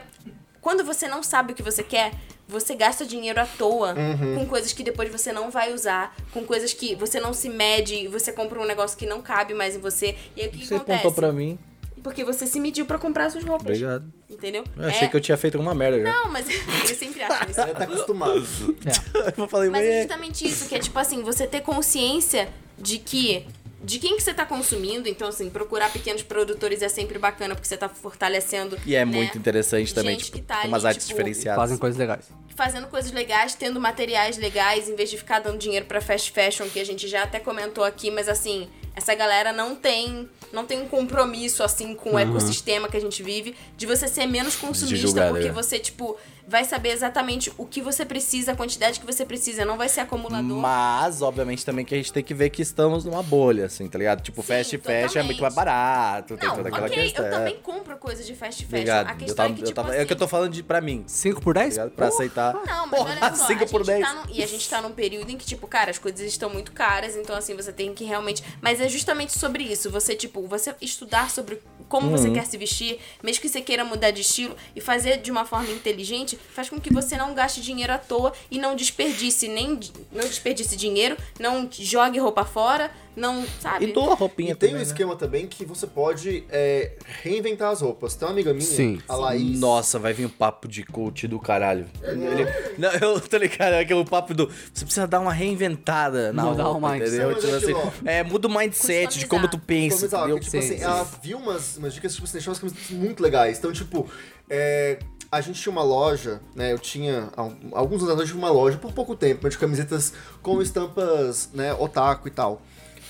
quando você não sabe o que você quer, você gasta dinheiro à toa com coisas que depois você não vai usar, com coisas que você não se mede e você compra um negócio que não cabe mais em você. E aí o que Você acontece? apontou pra mim. Porque você se mediu pra comprar suas roupas. Obrigado. Entendeu? Eu achei que eu tinha feito alguma merda, já. Não, mas eu sempre acho isso. Você tá acostumado. Eu falei, Mas é justamente isso, que é tipo assim, você ter consciência de que. De quem que você tá consumindo, então assim, procurar pequenos produtores é sempre bacana, porque você tá fortalecendo. E é né, muito interessante também, gente tipo, que tá umas artes tipo, diferenciadas. Fazem coisas legais. fazendo coisas legais, tendo materiais legais, em vez de ficar dando dinheiro pra fast fashion, que a gente já até comentou aqui, mas assim, essa galera não tem não tem um compromisso assim com o ecossistema que a gente vive de você ser menos consumista, julgar, porque né? você tipo vai saber exatamente o que você precisa, a quantidade que você precisa, não vai ser acumulador. Mas, obviamente, também que a gente tem que ver que estamos numa bolha, assim, tá ligado? Tipo, Sim, fast fashion é totalmente. muito mais barato, tem Não, toda aquela ok, questão. eu é. também compro coisa de fast fashion. Obrigado. A Eu questão tava, é que, eu tipo tava- assim, é que eu tô falando de, pra mim. 5 por 10? Tá? Pra aceitar. Não, mas Porra, olha só, cinco a por gente 10. tá num, e a gente tá num período em que, tipo, cara, as coisas estão muito caras, então assim, você tem que realmente. Mas é justamente sobre isso. Você, tipo, você estudar sobre como você Uhum. quer se vestir, mesmo que você queira mudar de estilo e fazer de uma forma inteligente, faz com que você não gaste dinheiro à toa e não desperdice nem não desperdice dinheiro, não jogue roupa fora, não, sabe? E doa roupinha E tem também, um né? esquema também que você pode é, reinventar as roupas. Tem uma amiga minha, Sim. a Laís. Nossa, vai vir um papo de coach do caralho. Ele- não, eu tô ligado, é aquele papo do. Você precisa dar uma reinventada na Mudar o roupa, mindset. entendeu? Tipo é assim, é, muda o mindset de como tu pensa. Tipo Sim, assim, sim. ela viu umas, umas dicas, tipo assim, deixou umas camisetas muito legais. Então, tipo, é, a gente tinha uma loja, né? Eu tinha, alguns anos atrás, eu tive uma loja por pouco tempo, mas de camisetas com estampas, né, otaku e tal.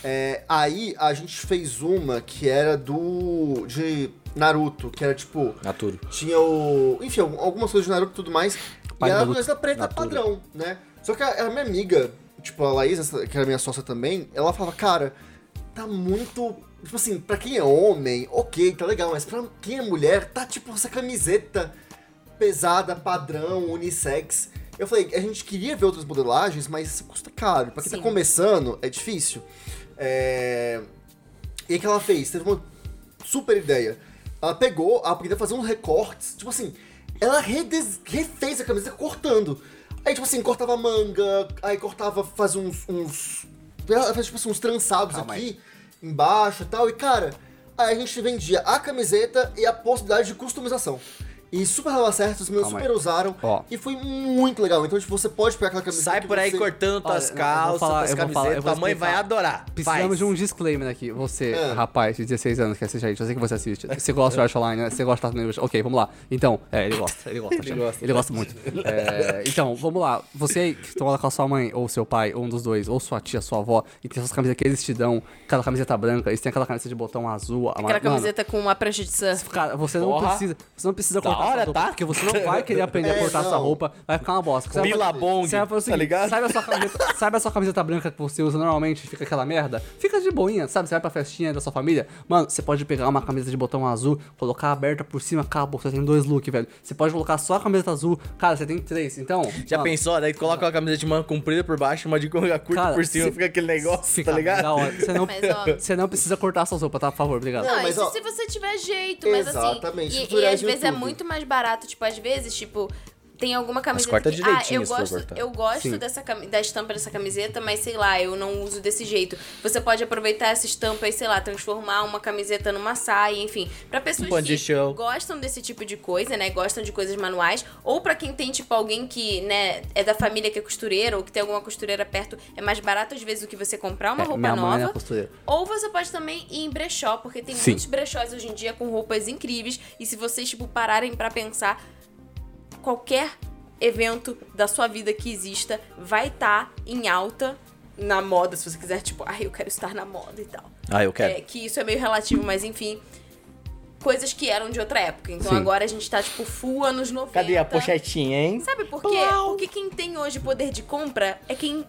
É, aí a gente fez uma que era do. de Naruto, que era tipo. Naturo. Tinha o. Enfim, algum- algumas coisas de Naruto e tudo mais. Pai e era uma coisa preta Natura. padrão, né? Só que a, a minha amiga, tipo, a Laís, que era minha sócia também, ela falava, cara, tá muito. Tipo assim, pra quem é homem, ok, tá legal, mas pra quem é mulher, tá tipo essa camiseta pesada, padrão, unissex. Eu falei, a gente queria ver outras modelagens, mas isso custa caro. Pra quem Sim. tá começando, é difícil. É... E o que ela fez? Teve uma super ideia. Ela pegou, ela podia fazer uns recortes, tipo assim, ela redes- refez a camiseta cortando. Aí, tipo assim, cortava manga, aí cortava, fazia uns. uns ela faz, tipo assim, uns trançados Calma aqui, embaixo e tal. E, cara, aí a gente vendia a camiseta e a possibilidade de customização. E super dava certo, os meus Calma super aí. usaram. Ó. E foi muito legal. Então, tipo, você pode pegar aquela camiseta. Sai que por aí você- cortando tuas Olha, eu vou calças, falar- tuas eu vou falar- eu camisetas. vou Tua mãe vai adorar. Precisamos Faz. de um disclaimer aqui. Você, Ah. rapaz de 16 anos que assiste a gente, eu sei que você assiste. Você gosta de arte online, né? Você gosta de estar no Ok, vamos lá. Então, é, ele gosta, ele gosta. ele gosta. Ele gosta muito. É, então, vamos lá. Você aí que mora com a sua mãe, ou seu pai, ou um dos dois, ou sua tia, sua avó, e tem essas camisetas que eles te dão, aquela camiseta branca, eles têm aquela camiseta de botão azul. Aquela mano, camiseta com uma prancha de surf. Cara, você não Porra. precisa, você não precisa Da cortar hora, essa roupa, tá? porque você não vai querer aprender a É, cortar essa não. roupa, vai ficar uma bosta. Você vai fazer- Billabong, você vai fazer o tá ligado? Sabe a, sua camiseta, sabe a sua camiseta branca que você usa normalmente e fica aquela merda? Fica de boinha, sabe? Você vai pra festinha da sua família, mano, você pode pegar uma camiseta de botão azul, colocar aberta por cima, acabou, você tem dois looks, velho. Você pode colocar só a camiseta azul, cara, você tem três, então... Já mano, pensou? Daí coloca uma camiseta de manga comprida por baixo, uma de manga curta Cara, por cima, fica aquele negócio, Fica tá ligado? da hora. Você não, Mas, ó, você não precisa cortar suas roupas, tá? Por favor, obrigado. Não, mas, isso ó, se você tiver jeito, mas Exatamente, assim. E, e tutoriais às vezes é muito mais barato, tipo, às vezes, tipo. Tem alguma camiseta corta que, direitinho ah, eu gosto, cortar. eu gosto Sim. dessa da estampa dessa camiseta, mas sei lá, eu não uso desse jeito. Você pode aproveitar essa estampa e, sei lá, transformar uma camiseta numa saia, enfim. Pra pessoas Um que show. gostam desse tipo de coisa, né? Gostam de coisas manuais, ou pra quem tem tipo alguém que, né, é da família que é costureira ou que tem alguma costureira perto, é mais barato às vezes do que você comprar uma É, roupa minha mãe é nova. costureira. Ou você pode também ir em brechó, porque tem Sim. muitos brechós hoje em dia com roupas incríveis. E se vocês, tipo, pararem pra pensar, qualquer evento da sua vida que exista vai estar em alta na moda, se você quiser, tipo, ai, eu quero estar na moda e tal. Ah, eu quero. É, que isso é meio relativo, mas enfim. Coisas que eram de outra época. Então Sim. agora a gente tá, tipo, full anos 90. Cadê a pochetinha, hein? Sabe por quê? Porque quem tem hoje poder de compra é quem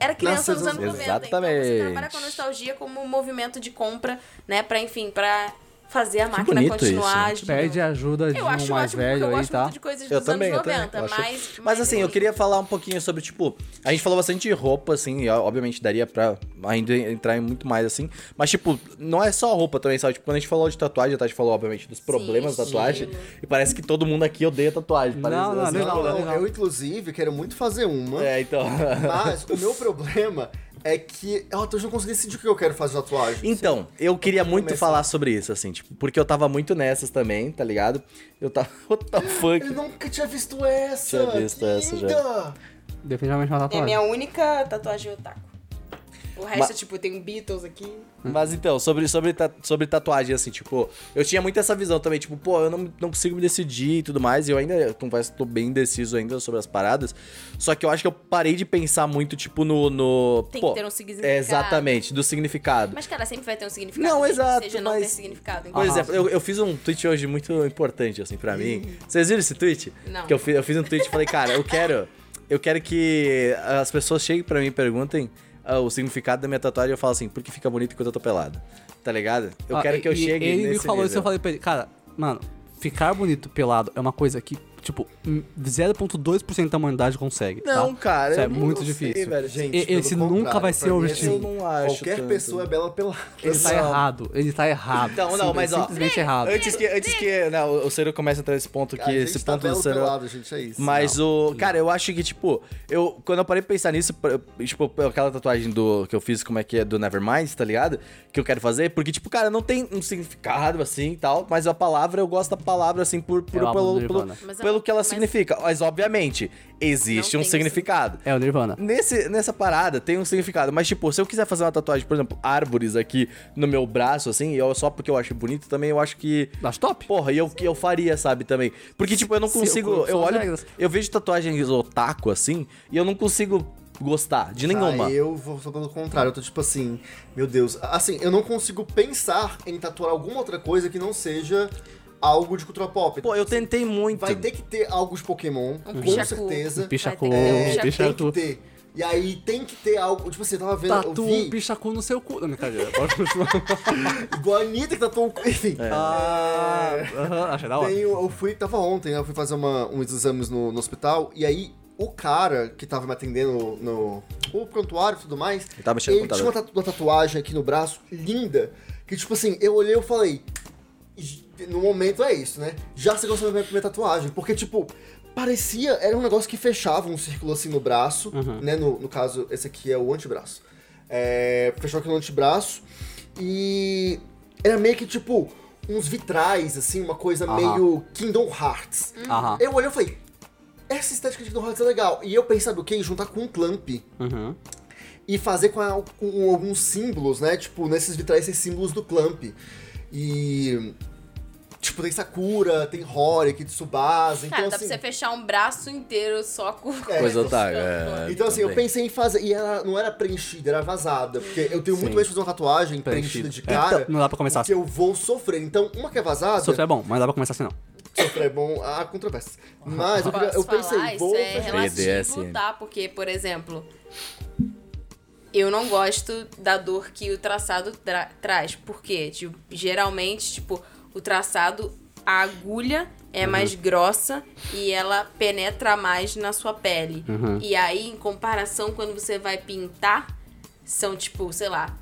era criança Nasceu nos anos nos 90. Então Exatamente. você trabalha com a nostalgia como um movimento de compra, né? Pra, enfim, pra fazer a máquina continuar isso, agindo. Pede ajuda de Eu um acho mais ótimo, velho eu aí, tá? muito de coisas Eu dos também, anos eu também. 90, eu acho- mas... Mas assim, eu queria falar um pouquinho sobre, tipo, a gente falou bastante de roupa, assim, e obviamente daria pra ainda entrar em muito mais, assim. Mas, tipo, não é só roupa também, sabe? Tipo, quando a gente falou de tatuagem, a Tati falou, obviamente, dos problemas da tatuagem. estilo. E parece que todo mundo aqui odeia tatuagem. Parece, Não, não, assim, legal, tipo, Não, não, legal. eu inclusive quero muito fazer uma. É, então. Mas o meu problema é que eu até hoje não consegui decidir o que eu quero fazer de tatuagem. Então, eu queria muito começar. falar sobre isso, assim, tipo, porque eu tava muito nessas também, tá ligado? Eu tava. What the fuck? Eu nunca tinha visto essa. Tinha visto que essa já. Definitivamente uma É tatuagem. minha única tatuagem otaku. O resto, Ma- é, tipo, tem um Beatles aqui. Mas então, sobre, sobre, sobre tatuagem, assim, tipo, eu tinha muito essa visão também, tipo, pô, eu não, não consigo me decidir e tudo mais, e eu ainda, confesso, tô bem indeciso ainda sobre as paradas, só que eu acho que eu parei de pensar muito, tipo, no... no Tem pô, que ter um significado. exatamente, do significado. Mas, cara, sempre vai ter um significado. Não, exato, seja não ter mas- significado. Por Então, exemplo, eu, eu fiz um tweet hoje muito importante, assim, pra mim. Vocês viram esse tweet? Não. Que eu fiz, eu fiz um tweet e falei, cara, eu quero. Eu quero que as pessoas cheguem pra mim e perguntem ah, o significado da minha tatuagem e eu falo assim, porque fica bonito enquanto eu tô pelado. Tá ligado? Eu Ah, quero que eu e chegue Ele me falou isso, nível. eu falei pra ele, cara, mano, ficar bonito pelado é uma coisa que, tipo, hum, 0.2% da humanidade consegue. Não, tá? cara, Isso é não muito sei, difícil. velho. Gente, E- pelo esse nunca vai ser o objetivo. Eu não acho Qualquer tanto. pessoa é bela pela. Ele tá errado. Ele tá errado. Então, não, Sim, mas, ó, Simplesmente errado. Antes que, antes que né, o Ciro comece a entrar nesse ponto gente esse tá ponto do Ciro. pelado, gente, é isso. Mas o. Cara, eu acho que, tipo, eu. Quando eu parei pra pensar nisso, tipo, aquela tatuagem do que eu fiz, como é que é, do Nevermind, tá ligado? Que eu quero fazer, porque, tipo, cara, não tem um significado assim e tal, mas a palavra, eu gosto da palavra, assim, por, por- É pelo, pelo. Mas pelo que ela mas- significa. Mas, obviamente, existe Não um significado. É o Nirvana. Nesse, nessa parada tem um significado, mas tipo, se eu quiser fazer uma tatuagem, por exemplo, árvores aqui no meu braço, assim, eu, só porque eu acho bonito, também eu acho que. Acho top. Porra, e eu, que eu faria, sabe, também. Porque, tipo, eu não consigo. Eu as olho. regras. Eu vejo tatuagens otaku, assim, e eu não consigo gostar de nenhuma. Ah, eu vou só pelo contrário, eu tô tipo assim, meu Deus. Assim, eu não consigo pensar em tatuar alguma outra coisa que não seja algo de cultura pop. Pô, eu tentei muito. Vai ter que ter algo de Pokémon, Um com pichacu. certeza. Um pichacu, ter um É, pichacu. tem que ter. E aí tem que ter algo. Tipo assim, eu tava vendo. Tatu um pichacu no seu cu. Não, brincadeira. Pode continuar. igual a Anitta que tatuou. um- Enfim. Ah, É, aham, achei da hora. Tem, eu fui, tava ontem, né, eu fui fazer uma- uns exames no, no hospital, e aí o cara que tava me atendendo no, o prontuário e tudo mais, Ele no ele tinha uma, tatu- uma tatuagem aqui no braço, linda, que tipo assim, eu olhei e falei, "J- no momento é isso, né? Já você gostou da minha primeira tatuagem, porque tipo, parecia, era um negócio que fechava um círculo assim no braço, né? No, no caso, esse aqui é o antebraço. É, fechou aqui no antebraço, e era meio que tipo, uns vitrais, assim, uma coisa Aham. meio Kingdom Hearts. Aham. Eu olhei e falei, essa estética de Kingdom Hearts é legal. E eu pensei, sabe o que? Juntar com um clamp Uhum. e fazer com, a- com alguns símbolos, né? Tipo, nesses vitrais, esses símbolos do Clamp. E. Tipo, tem Sakura, tem Hori aqui de Tsubasa. Cara, então, dá assim, pra você fechar um braço inteiro só com É, Coisa então- otaku. É, Então, assim, eu também. pensei em fazer. E ela não era preenchida, era vazada. Porque eu tenho muito Sim. medo de fazer uma tatuagem preenchida Preenchido. de cara. Então, não dá pra começar Porque eu vou sofrer. Então, uma que é vazada. Sofrer é bom, mas não dá pra começar assim não. Sofrer é bom, há controvérsias. Mas eu, eu pensei, falar? vou Isso é relativo, BDSM. tá? Porque, por exemplo, eu não gosto da dor que o traçado tra- traz. Por quê? Tipo, geralmente, tipo, o traçado, a agulha é Uhum. mais grossa e ela penetra mais na sua pele. Uhum. E aí, em comparação, quando você vai pintar, são tipo, sei lá,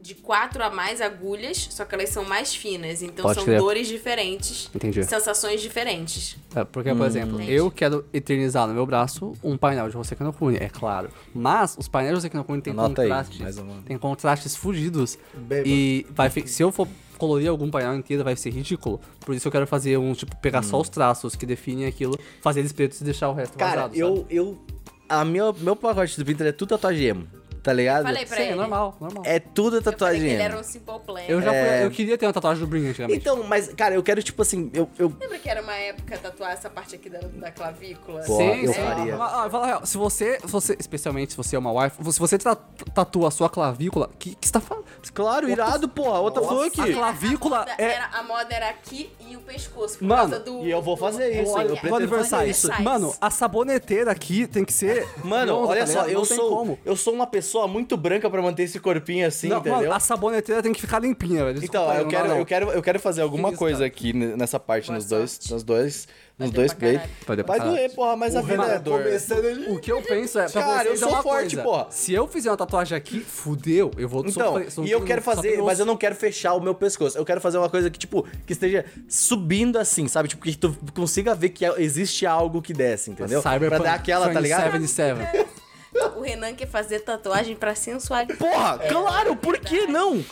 de quatro a mais agulhas, só que elas são mais finas. Então Pode são dores diferentes, Entendi. sensações diferentes. É, porque, por exemplo, Entendi. eu quero eternizar no meu braço um painel de Hoseki no Kune, é claro. Mas os painéis de Hoseki no Kune aí, contrastes, menos. tem contrastes fugidos. Beba. E vai, se eu for colorir algum painel inteiro, vai ser ridículo. Por isso eu quero fazer um, tipo, pegar só os traços que definem aquilo, fazer eles pretos e deixar o resto Cara, vazado, eu. sabe? eu a minha, meu pacote do Pinterest é tudo tatuagem emo, tá ligado? Falei pra Sim, ele. é normal, normal. É tudo Eu falei tatuagem que ele era um simple plan. Eu já É. fui- eu queria ter uma tatuagem do Bring antigamente. Então, mas, cara, eu quero, tipo assim, eu. eu Lembra que era uma época tatuar essa parte aqui da, da clavícula? Pô, Sim, eu sim. faria. Ah, ah, fala a real, se você, se você, especialmente se você é uma wife, se você ta- tatua a sua clavícula, que que você tá falando? claro, irado, porra. What the fuck? A clavícula a moda, é- era, a moda era aqui e o pescoço, por Mano, causa do... e eu vou do- fazer isso, Olha, eu Vou pretendo aniversário. fazer isso. Mano, a saboneteira aqui tem que ser. Mano, redonda, olha tá só, ligado? eu Não tem sou, como. eu sou uma pessoa muito branca pra manter esse corpinho assim, Não, entendeu? mano, a saboneteira tem que ficar limpinha, velho. Então, Desculpa aí, eu não quero, não. eu quero, eu quero fazer alguma isso, coisa cara? aqui n- nessa parte Boa nos dois, nos dois, nos Vai dois play. Vai Vai doer, porra, mas a vida é dor. começando. O que eu penso é, pra Cara, vocês eu é sou uma forte, coisa. porra. Se eu fizer uma tatuagem aqui, fudeu, eu vou Então, sofrer- sofrer e eu quero fazer, mas eu não quero fechar o meu pescoço. Eu quero fazer uma coisa que, tipo, que esteja subindo assim, sabe? Tipo, que tu consiga ver que existe algo que desce, entendeu? Cyberpunk pra dar aquela, tá ligado? 2077. O Renan quer fazer tatuagem pra sensualidade. Porra, claro, por que não?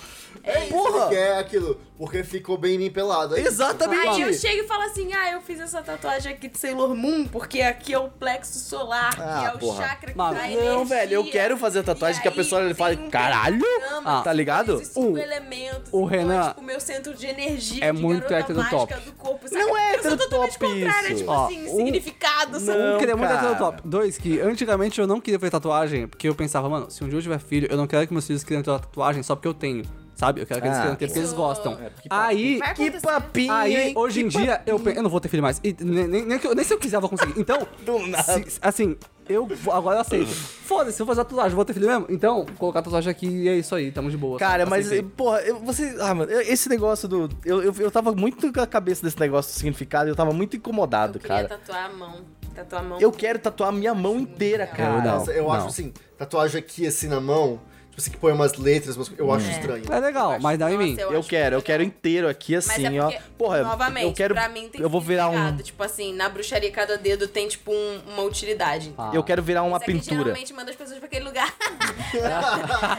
É isso. Porra! Que é aquilo, porque ficou bem nimpelado. É isso. Exatamente. Aí eu chego e falo assim, ah, eu fiz essa tatuagem aqui de Sailor Moon, porque aqui é o plexo solar, Ah, que é o porra. chakra que dá Não, energia. velho, eu quero fazer a tatuagem E que a aí pessoa ele fala, um caralho, pentagrama tá que ligado? cinco O- elementos. o então Renan é tipo o meu centro de energia, é de muito hétero top. do corpo. sabe? Não é Eu sou hétero totalmente top contrária, isso. tipo Ó, assim, um- significado, sabe? Não, Um, queria muito cara. hétero top. Dois, que antigamente eu não queria fazer tatuagem, porque eu pensava, mano, se um dia eu tiver filho, eu não quero que meus filhos queiram uma tatuagem só porque eu tenho. Sabe? Eu quero que eles Ah, porque eles gostam. É, porque- Aí, Que papinho, Aí, hein? hoje em Que dia, eu, pe- eu não vou ter filho mais. E nem, nem, nem eu- nem se eu quiser eu vou conseguir. Então, Do nada. se- assim, eu agora eu aceito. Foda-se, eu vou fazer tatuagem, vou ter filho mesmo? Então, vou colocar tatuagem aqui e é isso aí, tamo de boa. Cara, mas, Aceitei. porra, eu- você. Ah, mano, eu- esse negócio do. Eu, eu, eu tava muito com a cabeça desse negócio do significado, eu tava muito incomodado, Eu queria cara. tatuar a mão. Tatuar a mão. Eu quero tatuar minha mão inteira, cara. Eu não. Nossa, eu acho não. assim, tatuagem aqui assim na mão, assim, que põe umas letras, umas- eu acho estranho. É legal, mas dá em mim. Nossa, Eu acho quero, eu quero inteiro aqui, Mas assim, é ó. porque, Porra, novamente, eu quero. pra mim tem eu vou virar um. significado. Tipo assim, na bruxaria cada dedo tem, tipo, um- uma utilidade. Ah. Eu quero virar uma Isso aqui pintura. geralmente manda as pessoas pra aquele lugar.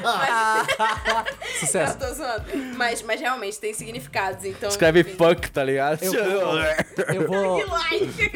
mas, Sucesso. eu tô zoando. Mas, mas realmente tem significados, então... Escreve enfim. fuck, tá ligado? Eu vou, eu vou Que like!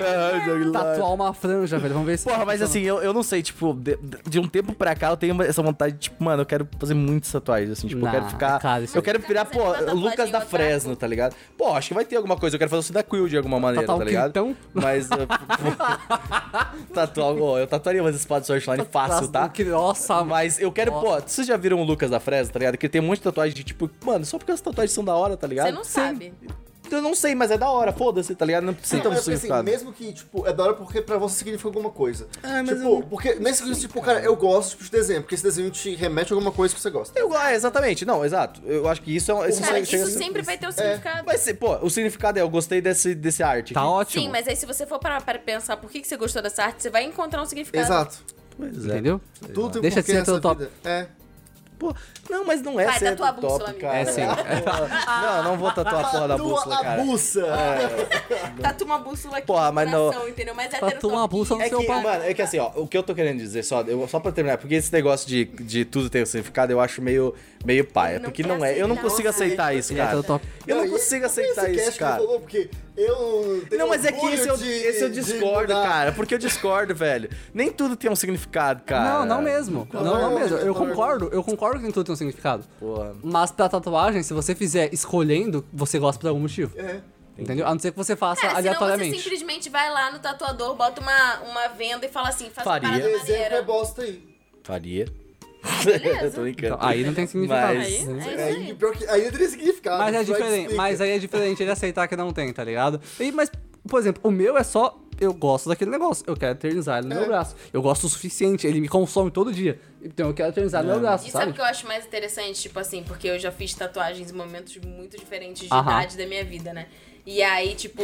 tatuar uma franja, velho. Vamos ver se. Porra, mas assim, eu, eu não sei, tipo, de, de um tempo pra cá eu tenho essa vontade, tipo, mano, eu quero fazer muitas tatuagens, assim, tipo, eu quero ficar. cara, eu quero virar, pô, Lucas da? Fresno, tá ligado? Pô, acho que vai ter alguma coisa, eu quero fazer o da Quill de alguma maneira, Tatuar tá ligado? Quintão? Mas. tatuar, ó, eu tatuaria umas espadas de Swordline fácil, tá? Que- Nossa, Mas eu quero, pô, vocês já viram o Lucas da Fresno, tá ligado? Que tem um monte de tatuagem de tipo, mano, só porque as tatuagens são da hora, tá ligado? Você não sabe. Eu não sei, mas é da hora, foda-se, tá ligado? Não precisa ter Não, um é porque, assim, mesmo que, tipo, é da hora porque pra você significa alguma coisa. Ah, mas tipo, eu- porque nesse caso, tipo, cara, eu gosto tipo, de desenho, porque esse desenho te remete a alguma coisa que você gosta. Eu, é, exatamente, não, exato. Eu acho que isso é um. Isso Cara, isso ser- sempre vai ter um significado. Vai ser, pô, o significado é, eu gostei desse, desse arte. tá aqui. ótimo. Sim, mas aí se você for parar para pensar por que, que você gostou dessa arte, você vai encontrar um significado. Exato. Pois é. Entendeu? Tudo tem Deixa de porquê ser nessa teu top. vida. É. Pô, não, mas não é Vai, ser tatua bússola, top, amigo. cara. É sim. Não, não vou tatuar a porra da Tatua bússola, a cara. buça. Tatua uma bússola aqui Porra, no mas não- coração, entendeu? Mas é Tatua uma bússola no É seu que, pau. mano, é que assim, ó, o que eu tô querendo dizer, só, eu, só pra terminar, porque esse negócio de, de tudo ter um significado, eu acho meio, meio paia. Não Porque não é, eu não consigo aceitar isso, é cara. Eu não consigo aceitar esse isso, cara. eu Não, mas é que esse eu, de- esse eu discordo, cara. Porque eu discordo, velho. Nem tudo tem um significado, cara. Não, não mesmo. Não, Não, não não, mesmo. Eu concordo, eu concordo que nem tudo tem um significado. Porra. Mas pra tatuagem, se você fizer escolhendo, você gosta por algum motivo. É. Entendeu? A não ser que você faça É, senão você aleatoriamente. simplesmente vai lá no tatuador, bota uma, uma venda e fala assim, faz uma Faria. parada Exemplo é maneira. bosta aí. Faria. Tô brincando. Então, aí não tem significado. Mas- Aí, é isso É, aí. pior que aí teria significado. Mas é diferente, mas aí é diferente ele aceitar que não tem, tá ligado? E, mas, por exemplo, o meu é só. Eu gosto daquele negócio. Eu quero eternizar ele no meu É. braço. Eu gosto o suficiente. Ele me consome todo dia. Então eu quero eternizar no meu braço, E sabe sabe? o que eu acho mais interessante? Tipo assim, porque eu já fiz tatuagens em momentos muito diferentes de Aham. idade da minha vida, né? E aí, tipo,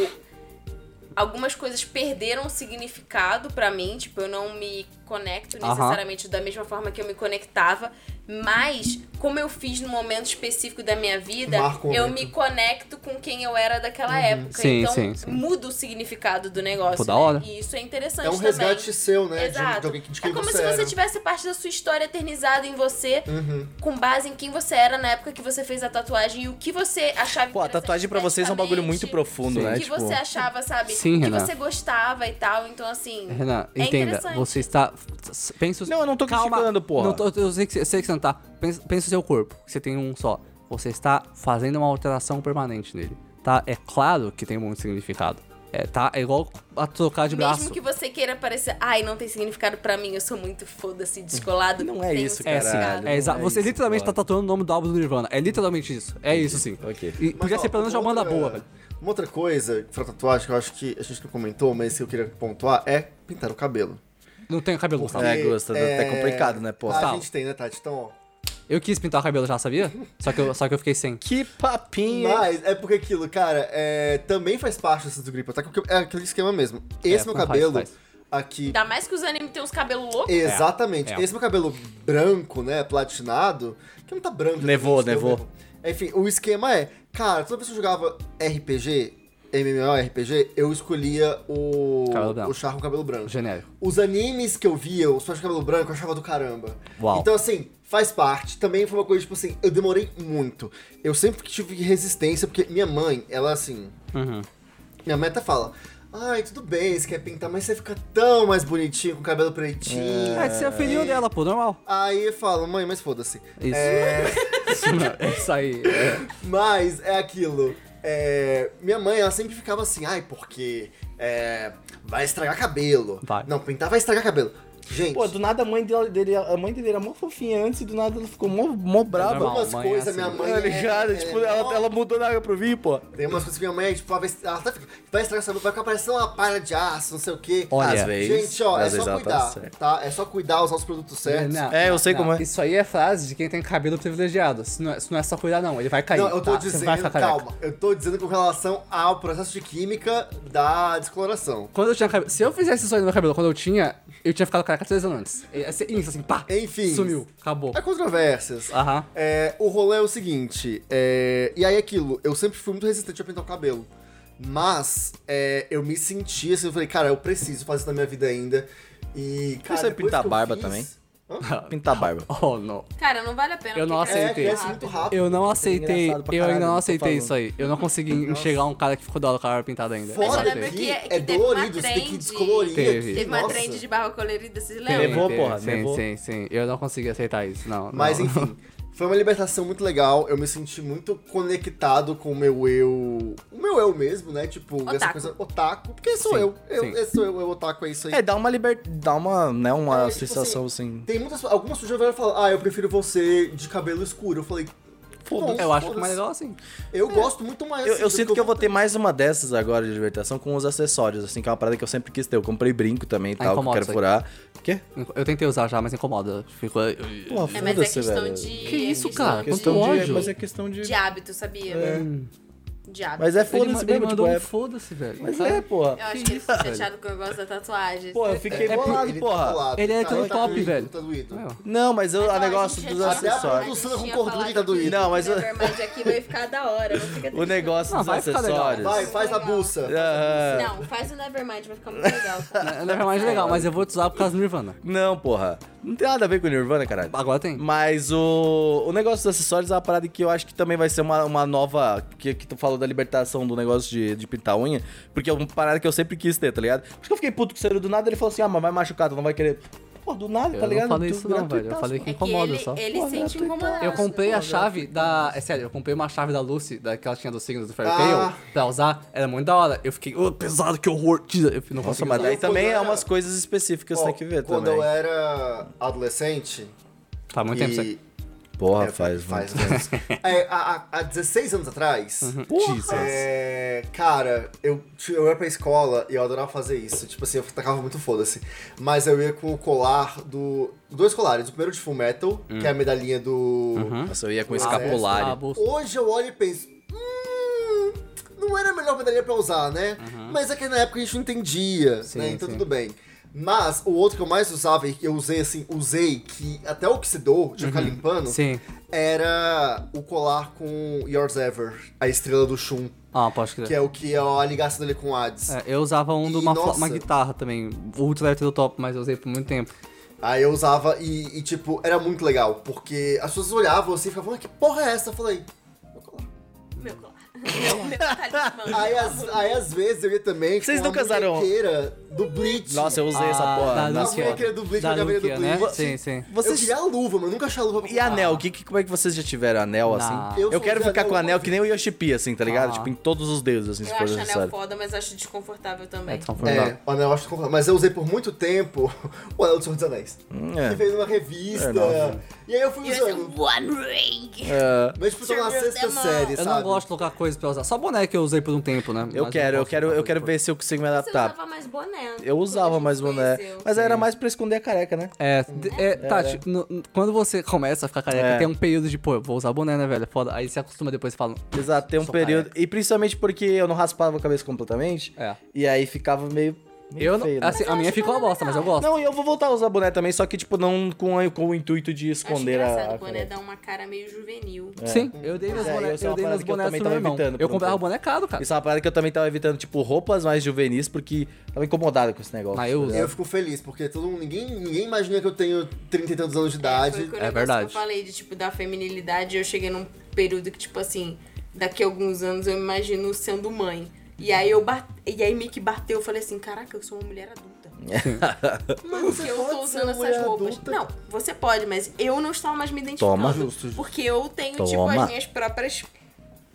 algumas coisas perderam significado pra mim. Tipo, eu não me conecto necessariamente da mesma forma que eu me conectava. Mas, como eu fiz no momento específico da minha vida, Marca o eu momento. me conecto com quem eu era daquela época. Sim, então, sim, sim. muda o significado do negócio. Pô, da né? hora. E isso é interessante É um também. resgate seu, né? de- Exato. De, alguém que de é como você se você era. tivesse parte da sua história eternizada em você, Uhum. com base em quem você era na época que você fez a tatuagem e o que você achava Pô, a tatuagem pra vocês é um bagulho muito profundo, Sim. né? O que Tipo, você achava, sabe? Sim, que Renan. você gostava e tal. Então, assim. Renan, é entenda, interessante. você está. Pensa o- Não, eu não tô criticando, porra. Não tô, eu sei que, eu sei que você tá. Pensa, pensa o seu corpo, que você tem um só. Você está fazendo uma alteração permanente nele. Tá? É claro que tem muito significado. É, tá? É igual a trocar de braço. Mesmo que você queira parecer, ai, não tem significado pra mim, eu sou muito foda-se, descolado. Não é tem um isso, É sim, Caralho, significado. é exato. é Você isso, literalmente claro. tá tatuando o nome do álbum do Nirvana. É literalmente isso. É isso sim. Ok. E podia ó, ser pelo menos uma banda boa, velho. Uma outra coisa pra tatuagem que eu acho que a gente não comentou, mas que eu queria pontuar é pintar o cabelo. Não tenho cabelo, Gustavo. É, Gusta, é complicado, né, pô? Ah, Tá. a gente tem, né, Tati? Então, ó. Eu quis pintar o cabelo já, sabia? Só que eu, só que eu fiquei sem. Que papinho. Mas é porque aquilo, cara, é, também faz parte dessa do gripe porque é aquele esquema mesmo. Esse meu É, faz, cabelo faz. aqui. Ainda mais que os animes têm uns cabelos loucos. Exatamente. é. Esse meu cabelo branco, né, platinado, que não tá branco. Nevou, exatamente, nevou. Enfim, o esquema é, cara, toda vez que eu jogava RPG, MMORPG, eu escolhia o o char com cabelo branco. Genérico. Os animes que eu via, os personagens de cabelo branco, eu achava do caramba. Uau. Então, assim, faz parte. Também foi uma coisa, tipo assim, eu demorei muito. Eu sempre tive resistência, porque minha mãe, ela, assim... Uhum. Minha mãe até fala... Ai, tudo bem, você quer pintar, mas você fica tão mais bonitinho com o cabelo pretinho. É, você é filhinho dela, pô, normal. Aí eu falo, mãe, mas foda-se. Isso. É, Isso, não, é isso aí. é. mas é aquilo. É, minha mãe, ela sempre ficava assim, ai, porque é, vai estragar cabelo. Vai. Não, pintar vai estragar cabelo. Gente, Pô, do nada a mãe dele, dele- a mãe dele era mó fofinha antes e do nada ela ficou mó, mó brava. mãe é coisas assim. minha mãe. Tá ligado? é- tipo, é- ela, ela mudou na água pro vinho, pô. Tem umas coisas que minha mãe, tipo, ela vai, ela fica, vai estragar essa vai ficar parecendo uma palha de aço, não sei o quê. Olha, Às vezes. Gente, ó, é só tá cuidar, tá? É só cuidar, usar os produtos certos. Não, É, eu sei não. como é. Isso aí é frase de quem tem cabelo privilegiado. Se não é, se não é só cuidar, não. Ele vai cair. Não, eu tô tá? Dizendo, vai ficar careca. calma, eu tô dizendo com relação ao processo de química da descoloração. Quando eu tinha cabelo. Se eu fizesse isso aí no meu cabelo quando eu tinha, eu tinha ficado careca três anos antes. Ia ser isso, assim, pá! Enfim. Sumiu. Acabou. Há controvérsias. Aham. É, o rolê é o seguinte, é, e aí aquilo, eu sempre fui muito resistente a pintar o cabelo. Mas é, eu me senti assim, eu falei, cara, eu preciso fazer isso na minha vida ainda. E, cara, você depois pintar que eu barba fiz- também? Pintar barba. Oh, não. Cara, não vale a pena. Eu não porque É, aceitei. cresce muito rápido. Eu não aceitei. engraçado pra Eu caralho, ainda não tô aceitei falando. isso aí. Eu não consegui enxergar um cara que ficou da hora com a barba pintada ainda. Fora Eu lembro que que- que é teve uma dolorido, você tem que trend. descolorir Teve. Teve uma nossa. trend de barba colorida, vocês lembram? Levou, porra, sim, levou. sim, sim. Eu não consegui aceitar isso, não. Mas não. enfim, foi uma libertação muito legal. Eu me senti muito conectado com o meu eu. O meu eu mesmo, né? Tipo, essa Otaku. coisa. Otaku. Porque sou Sim, eu. eu sim. esse sou eu, eu otaku, é isso aí. É, dá uma liberdade. Dá uma, né, uma É, tipo sensação assim. Tem muitas. Algumas pessoas vieram falar, ah, eu prefiro você de cabelo escuro. Eu falei, Foda-se. Eu acho que foda-se. mais legal assim. Eu gosto muito mais. Eu, assim, eu sinto que eu vou ter mais uma dessas agora de libertação com os acessórios, assim, que é uma parada que eu sempre quis ter. Eu comprei brinco também e Ah, tal, que eu quero furar. O quê? Eu tentei usar já, mas incomoda. Ficou. Porra, É, mas é questão velho. de. Que é isso, questão cara? de- Questão de, ódio. mas é questão de... De hábito, sabia? De hábito. Mas é foda-se mesmo, tipo, mandou um é... foda-se, velho. Mas é, porra. Eu acho Que que ele ficou chateado com o negócio da tatuagem. Pô, eu fiquei É bolado, Ele porra. tá do lado. Ele é tão tá top, velho. Tá. Não, mas eu, Mas, o a negócio dos acessórios. do a com gordura tá doído. Não, mas o aqui vai ficar da hora. O negócio dos acessórios. Vai, faz a buça. Aham. Não, faz o Nevermind, vai ficar muito legal. É Nevermind é legal, mas eu vou te usar por causa do Nirvana. Não, porra. Não tem nada a ver com o Nirvana, caralho. Agora tem. Mas o, o negócio dos acessórios é uma parada que eu acho que também vai ser uma, uma nova. Que, que tu falou da libertação do negócio de, de pintar unha. Porque é uma parada que eu sempre quis ter, tá ligado? Por isso que eu fiquei puto com o Ciro do nada. Ele falou assim: ah, mas vai machucar, tu não vai querer. Pô, do nada, Eu tá não ligado? falei Tu isso não, velho. Eu falei pô. que É que incomoda ele, só. ele Porra, sente gratuitaço. incomodado. Eu comprei a Porra, chave da. É sério, eu comprei uma chave da Lucy, da que ela tinha dos signos do Fairy Ah. Tail, pra usar. Era muito da hora. Eu fiquei, ô, pesado, que horror. Tira. Eu não Nossa, mas usar. daí também é umas coisas específicas que você tem que ver Quando também. eu era adolescente. Faz muito tempo isso aí. Porra, É, faz. faz anos. é, há, há- há 16 anos atrás. Jesus. É, cara, eu, eu ia pra escola e eu adorava fazer isso. Tipo assim, eu tacava muito foda-se. Mas eu ia com o colar do. Dois colares. O primeiro de Full Metal, que é a medalhinha do. Nossa, eu ia com escapulário. Hoje eu olho e penso. Hum, não era a melhor medalha pra usar, né? Mas é que na época a gente não entendia, Sim, né? Então sim. tudo bem. Mas o outro que eu mais usava e que eu usei assim, usei, que até oxidou, de ficar limpando, Sim. era o colar com Yours Ever, a estrela do Shun, Ah, pode crer. que é o que é a ligação dele com o Hades. É, eu usava um de uma, uma guitarra também. O Ultra Electro Top, mas eu usei por muito tempo. Aí eu usava e, e, tipo, era muito legal, porque as pessoas olhavam assim e ficavam, ah, que porra é essa? Eu falei, meu colar. Meu colar. Meu, meu talismã. Aí, as, aí às vezes eu ia também Vocês com nunca a usaram- muñequeira do Bleach. Nossa, eu usei essa Ah, porra. da Nossa, Lucia. foda. Aquele do Bleach, Da a caveira do né? Bleach. Sim, sim. Eu Vocês... queria a luva, mas eu nunca achei a luva pra E anel, que, que, como é que vocês já tiveram anel assim? Não. Eu, Eu quero ficar com anel anel uma que nem o Yoshipi, assim, tá ligado? Ah. Tipo, em todos os dedos, assim, se Eu for acho anel necessário. foda, mas acho desconfortável também. É desconfortável. É, o anel eu acho confortável. Mas eu usei por muito tempo o anel do Senhor dos Anéis. é. Que veio numa revista. É, não. e aí eu fui eu usando. One Ring. É, Mas tipo, tô na sexta série, Eu sabe? não gosto de colocar coisas pra usar. Só boné que eu usei por um tempo, né? eu Mas quero, eu quero, eu quero ver se eu consigo me Você adaptar. usava mais boné. Eu usava mais boné. Mas aí era mais pra esconder a careca, né? É, d- é, Tati, no- no- quando você começa a ficar careca, É. tem um período de, pô, eu vou usar boné, né, velho? É Foda. Aí você acostuma depois e fala. Exato, tem um período. E principalmente porque eu não raspava a cabeça completamente. É. E aí ficava meio. Meio Eu não, feio, né? assim, a minha ficou uma bosta, mas eu gosto. Não, e eu vou voltar a usar boné também, só que, tipo, não com, a- com o intuito de Acho esconder a. engraçado, a o boné dá uma cara meio juvenil. Sim, eu dei meus é, bonés, é eu uma dei meus eu bonés também pro meu tava irmão. Eu um comprava tempo. boné caro, cara. Isso é uma parada que eu também tava evitando, tipo, roupas mais juvenis, porque tava incomodado com esse negócio. Mas eu tá uso. Eu fico feliz, porque todo mundo, ninguém, ninguém imagina que eu tenho 30 e tantos anos de idade. o negócio verdade. eu falei de, tipo, da feminilidade. Eu cheguei num período que, tipo assim, daqui a alguns anos eu me imagino sendo mãe. E aí eu bate... E aí meio que bateu, eu falei assim, caraca, eu sou uma mulher adulta. Mano, porque eu tô usando essas roupas. adulta. Não, você pode, mas eu não estava mais me identificando. Toma. Justo, justo. Porque eu tenho, tipo, Toma. as minhas próprias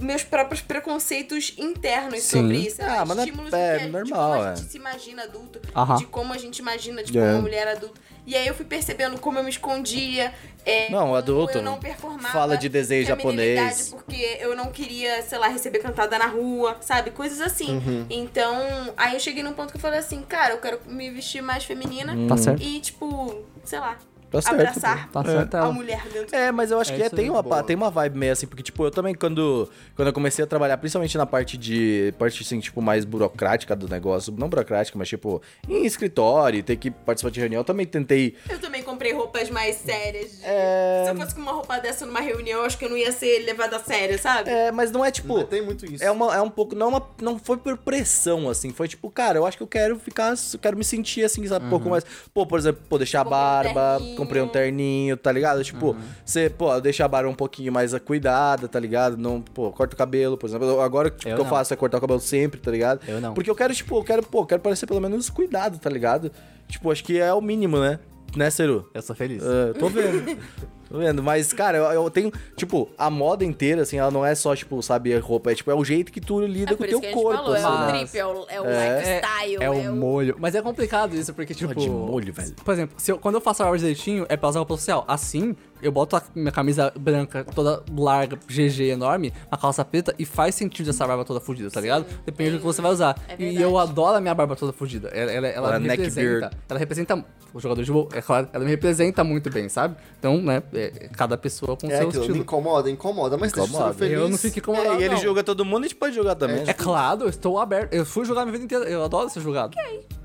meus próprios preconceitos internos Sim. sobre isso. Ah, mas não é- estímulos é normal, de como a é. gente se imagina adulto, Aham. de como a gente imagina, tipo, É. uma mulher adulta. E aí eu fui percebendo como eu me escondia. É, Não, adulto Eu não performava. fala de feminilidade japonês. Porque eu não queria, sei lá, receber cantada na rua, sabe? Coisas assim. Uhum. Então, aí eu cheguei num ponto que eu falei assim, cara, eu quero me vestir mais feminina. Tá certo. E, tipo, sei lá, Tá certo, abraçar Tá certo, a ela. mulher dentro É, mas eu acho É que é, tem, uma, Boa. tem uma vibe meio assim, porque, tipo, eu também, quando, quando eu comecei a trabalhar, principalmente na parte de, parte, assim, tipo, mais burocrática do negócio, não burocrática, mas, tipo, em escritório, ter que participar de reunião, eu também tentei, Eu também comprei roupas mais sérias. É. Se eu fosse com uma roupa dessa numa reunião, eu acho que eu não ia ser levada a sério, sabe? é, mas não é, tipo, Não, tem muito isso. é, uma, é um pouco, não, é uma, não foi por pressão, assim, foi tipo, cara, eu acho que eu quero ficar, eu quero me sentir, assim, sabe, um pouco mais, pô, por exemplo, pô, deixar a um barba, terninho. Comprei um terninho, tá ligado? Tipo, você, pô, deixar a barba um pouquinho mais cuidada, tá ligado? Não, pô, corta o cabelo, por exemplo, agora o que Eu eu faço é cortar o cabelo sempre, tá ligado? Eu não. Porque eu quero, tipo, eu quero, pô, eu quero parecer pelo menos cuidado, tá ligado? Tipo, acho que é o mínimo, né? Né, Ceru? Eu sou feliz. É, tô vendo. tô vendo. Mas, cara, eu, eu tenho, tipo, a moda inteira, assim, ela não é só, tipo, sabe, roupa. É, tipo, é o jeito que tu lida É com o teu que a gente corpo. falou, é assim, o né? drip, é o, é o É. lifestyle, É o molho. Mas é complicado isso, porque, tipo. de molho, velho. Por exemplo, se eu- quando eu faço a barba direitinho, é pra usar roupa social. Assim, eu boto a minha camisa branca, toda larga, GG enorme, uma calça preta, e faz sentido essa barba toda fudida, tá ligado? Depende do que você vai usar. É e eu adoro a minha barba toda fudida. Ela, ela, ela Ela me neck representa. beard. Ela representa. O jogador de é claro, ela me representa muito bem, sabe? Então, né, é- cada pessoa com É seu estilo. incomoda, incomoda, mas deixa Incomoda. eu feliz. Eu não fico incomodado. É, e ele não. julga todo mundo, a gente pode julgar também. É claro, eu estou aberto. Eu fui jogar minha vida inteira. Eu adoro ser julgado.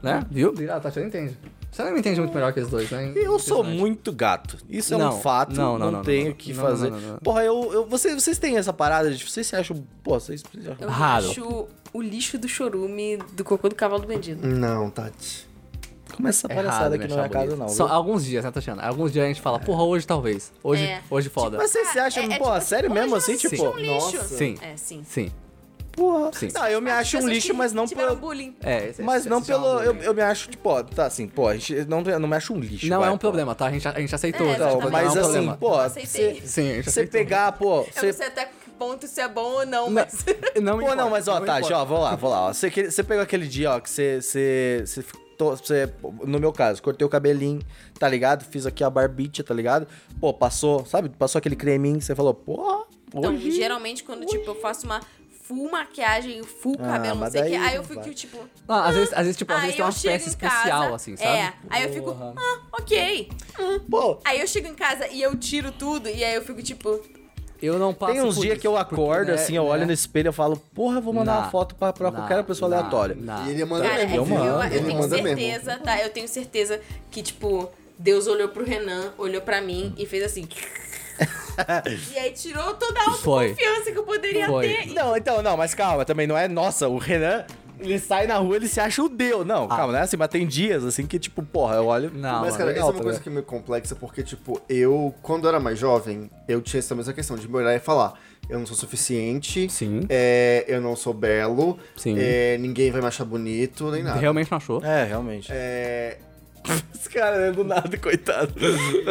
Né? Viu? Ah, tá, você não entende. Você não me entende muito melhor que os dois, né? Eu sou muito gato. Isso é um fato. não, Não, não, não, tenho o que não, fazer. não, não, não. Porra, eu, eu, vocês, vocês têm essa parada de. Vocês se acham. Pô, vocês. Eu Raro. acho o lixo do chorume do cocô do cavalo do bandido. Não, Tati. Começa essa É palhaçada errado, aqui na minha casa, não. Só alguns dias, né, Tatiana? Alguns dias a gente fala, porra, hoje talvez. Hoje, É. hoje foda. Mas vocês se acham, é- é pô, tipo, sério hoje mesmo assim? Tipo, um lixo. nossa. Sim. É, sim. Sim. Porra. Sim. Não, eu me As acho um lixo, que mas não pelo. bullying. É, esse- Mas esse- não é pelo. Eu, eu me acho, tipo, ó, tá assim, pô, a gente não, eu não me acho um lixo. Não vai, é um pô. problema, tá? A gente, a gente aceitou. É. Não, exatamente. mas não é um assim, problema. pô, aceitei. você Sim, a gente você pegar, pô. Eu Você não sei até que ponto isso é bom ou não, Não, mas... não Pô, não, mas ó, Tati, importa. ó, vou lá, vou lá. ó. Você, que- você pegou aquele dia, ó, que você. Você, você, no meu caso, cortei o cabelinho, tá ligado? Fiz aqui a barbicha, tá ligado? Pô, passou, sabe? Passou aquele creminho, você falou, pô, Então, hoje. geralmente, quando, tipo, eu faço uma full maquiagem, full Ah, cabelo, não mas sei o que, aí eu fico, vai. tipo... Não, às vezes, às vezes, tipo, às vezes tem eu uma peça especial, casa, assim, sabe? É, aí eu fico, Porra. ah, ok. Pô, Aí eu chego em casa e eu tiro tudo, e aí eu fico, tipo... Eu não passo tem uns dias que eu porque, acordo, né, assim, eu né? olho no espelho e falo, porra, eu vou mandar Nah, uma foto pra, pra nah, qualquer pessoa nah, aleatória. nah. E ele manda Cara, é mesmo. que eu eu, mando, eu ele tenho manda certeza, mesmo. tá? Eu tenho certeza que, tipo, Deus olhou pro Renan, olhou pra mim e fez assim... e aí tirou toda a autoconfiança que eu poderia Foi. ter. Não, então, não, mas calma, também não é. Nossa, o Renan, ele sai na rua, ele se acha o Deus. Não, calma, não é assim, mas tem dias assim que, tipo, porra, eu olho. Não, Mas, mano, cara, legal, essa é tá uma coisa ligado? que é meio complexa, porque, tipo, eu, quando eu era mais jovem, eu tinha essa mesma questão de me olhar e falar, eu não sou suficiente, Sim. é, eu não sou belo, Sim. é, ninguém vai me achar bonito, nem nada. Realmente não achou. É, realmente. É, Esse cara é do nada, coitado.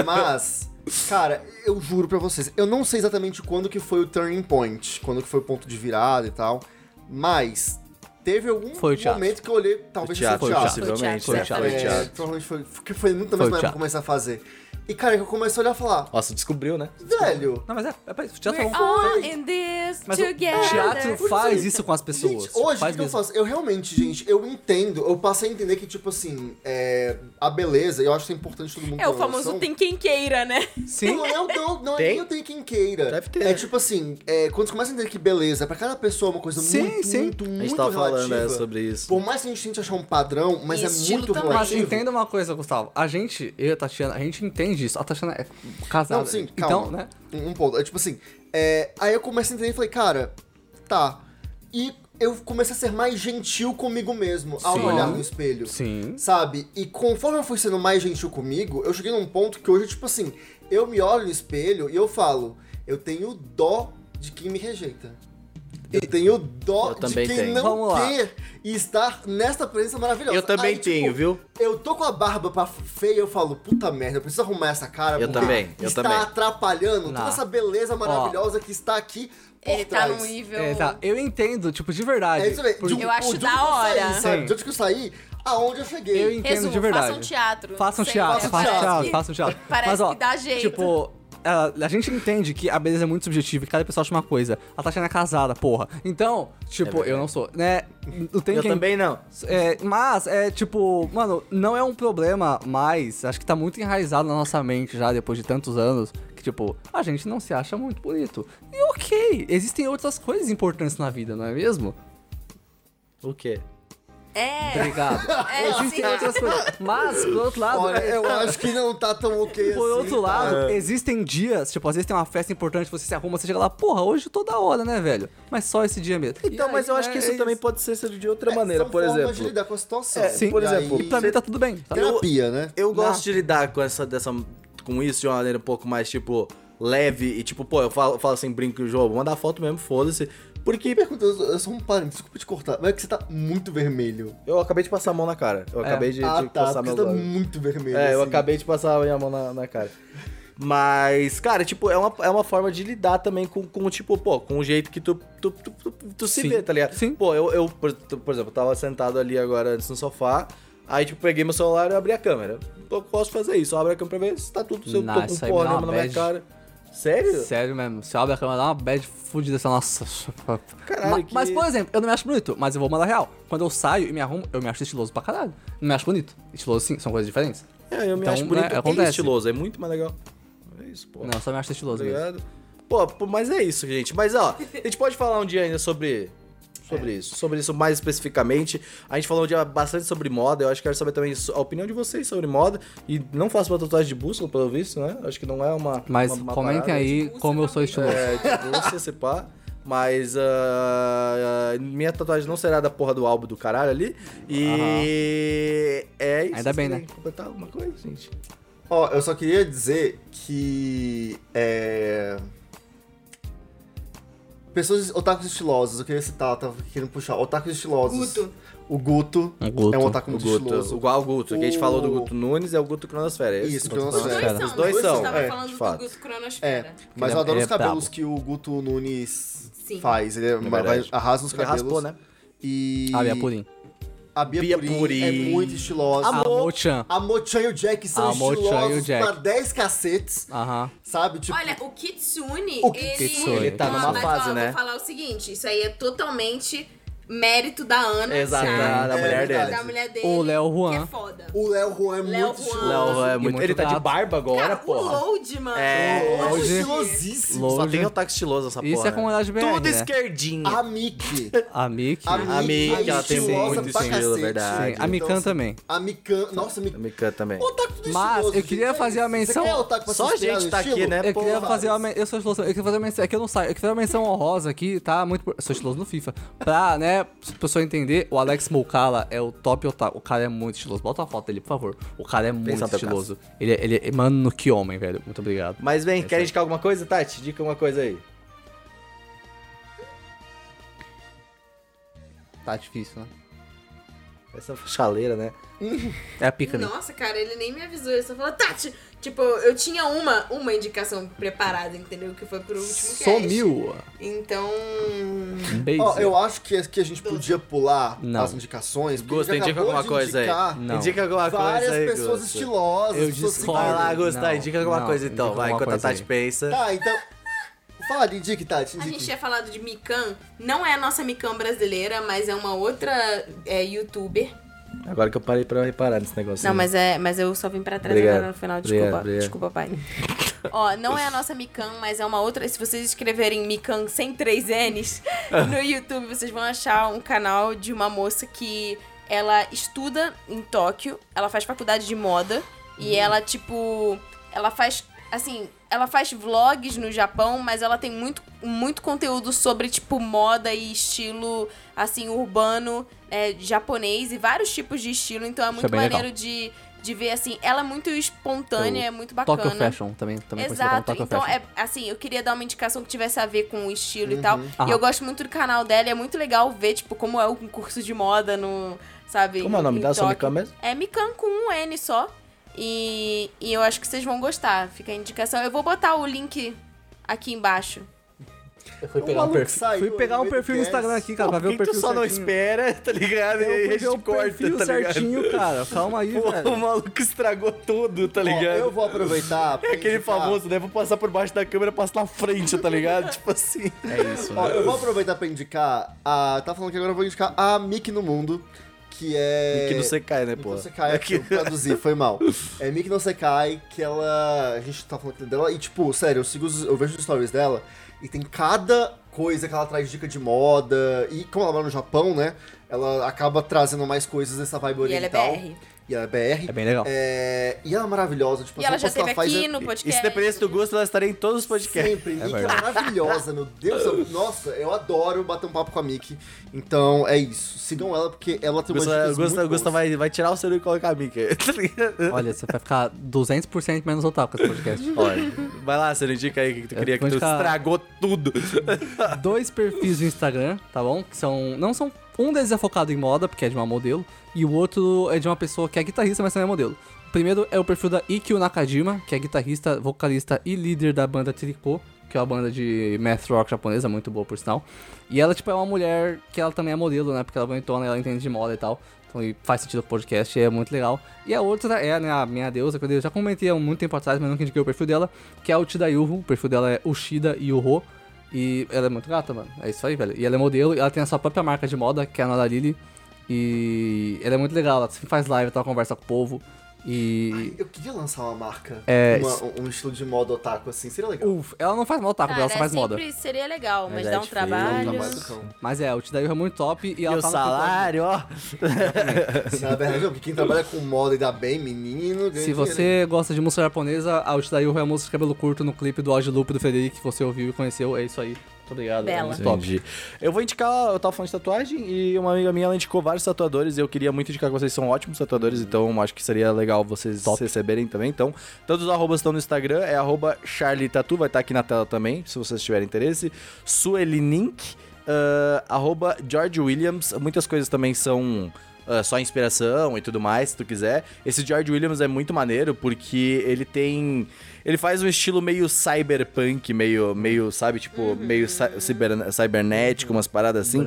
mas, cara, eu juro pra vocês, eu não sei exatamente quando que foi o turning point, quando que foi o ponto de virada e tal, mas teve algum Foi momento que eu olhei, talvez O teatro, seja o teatro. possivelmente. Foi o teatro. Foi o É, teatro. provavelmente foi, porque foi muito Foi mais pra teatro. começar a fazer. E, cara, que eu comecei a olhar e falar, Nossa, descobriu, né? velho, Não, mas é, é pra isso. Teatro We're é bom. all in this Mas o together. teatro faz isso com as pessoas. Gente, hoje, o que, que eu faço? Eu realmente, gente, eu entendo, eu passei a entender que, tipo assim, é, a beleza, eu acho que é importante todo mundo É o famoso tem quem queira, né? Sim. Não, não, não, não é Tem? nem eu tenho quem queira. Deve ter. É tipo assim, é, quando você começa a entender que beleza é pra cada pessoa uma coisa Sim, muito, sim. muito, A muito gente tava falando relativa. é, sobre isso. Por mais que a gente tente achar um padrão, mas E é muito também. Mas relativo. entenda uma coisa, Gustavo. A gente, eu e a Tatiana, a gente entende isso. A Tatiana é casada. Não, sim, Então, calma. né? Um, um ponto. É tipo assim, é, aí eu comecei a entender e falei, cara, tá. E eu comecei a ser mais gentil comigo mesmo ao Sim. olhar no espelho. Sim. Sabe? E conforme eu fui sendo mais gentil comigo, eu cheguei num ponto que hoje, tipo assim, eu me olho no espelho e eu falo, eu tenho dó de quem me rejeita. E tenho dó Eu de quem tenho. não Vamos lá. quer estar nesta presença maravilhosa. Eu também Aí, tipo, tenho, viu? Eu tô com a barba pra feia, eu falo, puta merda, eu preciso arrumar essa cara. Eu também, eu está também. atrapalhando Não. toda essa beleza maravilhosa que está aqui por Ele tá num nível. É, tá. Eu entendo, tipo, de verdade. É isso mesmo. Porque- De- Eu acho da eu hora. Saí, sabe? Sim. De onde que eu saí, aonde eu cheguei. Eu entendo Resumo, de verdade. façam teatro. Façam Sei, teatro, façam façam teatro. teatro, façam teatro. Parece Mas, ó, que dá jeito. Tipo, a, a gente entende que a beleza é muito subjetiva e cada pessoa acha uma coisa. A Tatiana é casada, porra. Então, tipo, verdade. eu não sou, né? Não tem Eu quem... também não. É, mas, é tipo, mano, não é um problema mais. Acho que tá muito enraizado na nossa mente já depois de tantos anos. Que, tipo, a gente não se acha muito bonito. E ok, existem outras coisas importantes na vida, não é mesmo? O quê? É. Obrigado. É, existem sim. outras coisas. Mas, por outro lado. Olha, é- eu acho que não tá tão ok Por assim. outro lado, existem dias, tipo, às vezes tem uma festa importante, você se arruma, você chega lá, porra, hoje toda hora, né, velho? Mas só esse dia mesmo. Então, E mas aí, eu acho né, que isso é também pode ser de outra É, maneira, são por exemplo. de lidar com a situação. É, Sim, por E exemplo, aí- Pra mim tá tudo bem. Tá? Terapia, né? Eu gosto de lidar com essa dessa com isso de uma maneira um pouco mais tipo leve e tipo, pô, eu falo, falo assim, brinco o jogo, manda foto mesmo, foda-se. Porque Pergunta, eu eu só um parênteses, desculpa te cortar, mas é que você tá muito vermelho. eu acabei de passar a mão na cara. Eu É. acabei de, ah, de tá, passar meus você tá muito vermelho. É, eu assim. acabei de passar a minha mão na, na cara. Mas, cara, tipo, é uma, é uma forma de lidar também com, com tipo, pô, com o jeito que tu, tu, tu, tu, tu se Sim. vê, tá ligado? Sim. Pô, eu, eu por, por exemplo, eu tava sentado ali agora antes no sofá, aí, tipo, peguei meu celular e abri a câmera. Eu posso fazer isso, eu abro a câmera pra ver se tá tudo, se eu tô com porra na minha cara. Sério? Sério mesmo, se abre a câmera, dá uma bad fudida assim, nossa. Caralho, Ma- que- Mas, por exemplo, eu não me acho bonito, mas eu vou mandar real. Quando eu saio e me arrumo, eu me acho estiloso pra caralho. Não me acho bonito. Estiloso sim, são coisas diferentes. É, eu me Então, acho bonito e acontece. estiloso, é muito mais legal. É isso, pô. Não, só me acho estiloso mesmo. Obrigado. Pô, pô, mas é isso, gente. Mas, ó, a gente pode falar um dia ainda sobre... Sobre isso, sobre isso mais especificamente. A gente falou um dia bastante sobre moda. Eu acho que quero saber também a opinião de vocês sobre moda. E não faço uma tatuagem de bússola, pelo visto, né? Acho que não é uma. Mas uma- uma comentem parada. aí como eu sou você estiloso. É, de bússola, se pá. Mas ah, ah, minha tatuagem não será da porra do álbum do caralho ali. E é isso. Ainda bem, Vocês né? completar alguma coisa, gente? Ó, eu só queria dizer que. É. Pessoas otakus estilosos, eu queria citar, eu tava querendo puxar. Otakus estilosos. Guto. O Guto, O Guto. é um otaku O muito Guto, estiloso. igual o Guto, que a gente O- falou do Guto Nunes é o Guto Cronosfera. é esse? Isso, Os Cronosfera. dois são. Os dois são, é, falando de do fato. Guto É, Cronosfera. mas Ele eu é- adoro ele os é cabelos brabo. que o Guto Nunes Sim. faz. Ele é, vai- verdade. arrasa Ele cabelos. raspou, né? E. Ah, Bia Purim. A Bia, Bia Purim, Purim. é muito estilosa. A Mo-chan. A Mochan e o Jack são A Mo-chan e o estilosos Jack. pra 10 cacetes, Aham. sabe? Tipo, Olha, o Kitsune, O ele... Kitsune. Ele tá numa mas, fase, ó, né? vou falar o seguinte, isso aí é totalmente mérito da Ana. Exato, tá? da, da É mulher dele. Da mulher dele. O Léo Juan. Que é foda. o Léo Juan é Léo muito Juan. estiloso. Não, é muito. muito Ele tá de gato. barba agora, Cara, porra. o Load, mano. É, o Load. Estilosíssimo. Lo- Só Hoje- tem otaku estiloso essa porra. Isso é né? comunidade BR, Tudo né? esquerdinho. A Mickey. A Mickey. A A Mickey ela tem muito estilo, verdade. Sim, a Mikan Então, também. A Mikan. Nossa, a Mikan. Mika também. Otaku tudo Mas eu queria fazer a menção- Só a gente tá aqui, né? Eu queria fazer uma. Eu sou estiloso. Eu queria fazer uma menção. É que eu não saio. Eu queria fazer uma menção honrosa aqui, tá? Muito. Sou estiloso no FIFA. Pra, né, pra pessoa entender, o Alex Moukala é o top otaku. O cara é muito estiloso. Bota uma foto dele, por favor. O cara é muito Pensa estiloso. Ele, é- ele é. Mano, que homem, velho. Muito obrigado. Mas bem, Essa quer indicar alguma coisa, Tati? Dica uma coisa aí. Tá difícil, né? Essa chaleira, né? É a pica. Nossa, cara, ele nem me avisou. Ele só falou, Tati. Tipo, eu tinha uma, uma indicação preparada, entendeu? Que foi pro último cast. Sumiu. Então. Um beijo. Ó, eu acho que, que a gente podia pular Não. as indicações. porque Gusta, a gente indica acabou alguma de coisa aí. indicar Não. Indica alguma Várias coisa aí, pessoas Gusta. estilosas. Eu pessoas discordo. Vai lá. Gusta, Não, indica alguma não, coisa então. indica Vai, alguma enquanto a coisa Tati aí. pensa. Tá, então. Fala, indique, Tati. A indique. gente tinha falado de Mikan, não é a nossa Mikan brasileira, mas é uma outra é, youtuber. Agora que eu parei pra reparar nesse negócio. Não, mas é, mas eu só vim pra trás Obrigado. agora no final, desculpa. obrigado. Desculpa, pai. Ó, não é a nossa Mikan, mas é uma outra. Se vocês escreverem Mikan sem três N's no YouTube, vocês vão achar um canal de uma moça que ela estuda em Tóquio, ela faz faculdade de moda e ela, tipo, ela faz. Assim, ela faz vlogs no Japão, mas ela tem muito, muito conteúdo sobre, tipo, moda e estilo, assim, urbano, é, japonês e vários tipos de estilo. Então é muito bem legal. maneiro de, de ver, assim, ela é muito espontânea, é muito bacana. Tokyo Fashion também, também como Exato, Tokyo então Fashion. é assim, eu queria dar uma indicação que tivesse a ver com o estilo e Uhum. tal. Aham. E eu gosto muito do canal dela, e é muito legal ver, tipo, como é o concurso de moda no, sabe? Como é o nome dela? Só. Mikan mesmo? É Mikan com um N só. E, e eu acho que vocês vão gostar. Fica a indicação. Eu vou botar o link aqui embaixo. Eu fui O pegar um maluco perfil, saiu fui pegar um perfil no. Instagram aqui, cara, Pô, pra ver o que tu perfil só não certinho. espera, tá ligado? Eu e a corta, perfil tá ligado? certinho, cara. Calma aí, Pô, velho. o maluco estragou tudo, tá Ó, ligado? eu vou aproveitar. pra É aquele indicar- famoso, né? Vou passar por baixo da câmera, passo na frente, tá ligado? tipo assim. É isso, Ó, né? eu vou aproveitar pra indicar. A, tá falando que agora eu vou indicar a Mickey no Mundo. Que é. Que não você cai, né, Mickey pô? no Sekai, é que eu traduzi, foi mal. É Mickey no Sekai, que ela. A gente tá falando dela. E, tipo, sério, eu, sigo os- eu vejo os stories dela. E tem cada coisa que ela traz dica de moda. E como ela mora no Japão, né? Ela acaba trazendo mais coisas dessa vibe E ela é oriental. BR. E ela é BR. É bem legal. É, E ela é maravilhosa. Tipo, E ela já roupas que esteve aqui é- no podcast. E se dependesse do gosto, ela estaria em todos os podcasts. Sempre, Mickey é maravilhosa, meu Deus do céu. Nossa, eu adoro bater um papo com a Mickey. Então é isso. Sigam ela porque ela tem umas Gusta, Gusta, vai, vai tirar o celular e colocar a ligado? Olha, você vai ficar 200% menos otaku com esse podcast. Olha, vai lá, você indica aí o que tu Eu queria, que tu estragou tudo. Dois perfis do Instagram, tá bom? Que são. Não são. Um deles é focado em moda, porque é de uma modelo, e o outro é de uma pessoa que é guitarrista, mas também é modelo. O primeiro é o perfil da Ikkyo Nakajima, que é guitarrista, vocalista e líder da banda Tricô, que é uma banda de math rock japonesa, muito boa por sinal. E ela, tipo, é uma mulher que ela também é modelo, né? Porque ela é bonitona, ela entende de moda e tal. Então e faz sentido o podcast, é muito legal. E a outra é né, a minha deusa, que eu já comentei há muito tempo atrás, mas nunca indiquei o perfil dela, que é a Uchida Yuho. O perfil dela é Ushida Yuho. E ela é muito gata, mano. É isso aí, velho. E ela é modelo, ela tem a sua própria marca de moda, que é a Nada Lily. E ela é muito legal, ela sempre faz live, ela conversa com o povo. E. Eu queria lançar uma marca, É, uma- isso- um estilo de moda otaku assim, seria legal. Uf, ela não faz mal taco, ela só faz é moda. sempre seria legal, mas Mas é dá um difícil, trabalho. Mas é, o Tidayu é muito top e E ela o pode- salário, ó. Na verdade, não, porque quem trabalha com moda e dá bem, menino, ganha Se dinheiro, você gosta de música japonesa, a Uchidayu é a música de cabelo curto no clipe do Auge Loop do Frederic que você ouviu e conheceu. É isso aí. Muito obrigado. É Bela. muito top. Eu vou indicar, eu tava falando de tatuagem e uma amiga minha ela indicou vários tatuadores e eu queria muito indicar que vocês são ótimos tatuadores, então acho que seria legal vocês receberem também. Então, todos os arrobas estão no Instagram, é arroba Charlie Tatu, vai estar aqui na tela também, se vocês tiverem interesse. Suelinink, uh, arroba George Williams, muitas coisas também são ah, só inspiração e tudo mais, se tu quiser. Esse George Williams é muito maneiro porque ele tem. Ele faz um estilo meio cyberpunk, meio, meio sabe, tipo, meio cy- ciber- cibernético, umas paradas assim.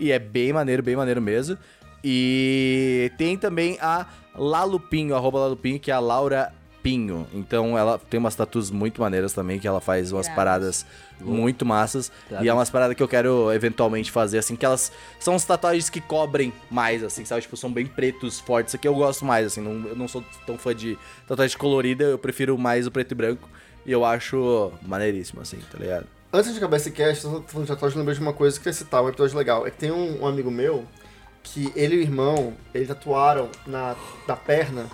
E é bem maneiro, bem maneiro mesmo. E tem também a Lalupinho, arroba Lalupinho, que é a Laura Pinho. Então ela tem umas tatuas muito maneiras também, que ela faz umas paradas muito massas. E é umas paradas que eu quero eventualmente fazer, assim, que elas são uns tatuagens que cobrem mais, assim, sabe? Tipo, são bem pretos, fortes. Isso aqui eu gosto mais, assim, não, eu não sou tão fã de tatuagem colorida, eu prefiro mais o preto e branco. E eu acho maneiríssimo, assim, tá ligado? Antes de acabar esse cast, eu tô falando de tatuagem, eu lembrei de uma coisa que eu ia citar, um episódio legal. É que tem um, um amigo meu que ele e o irmão, eles tatuaram na, na perna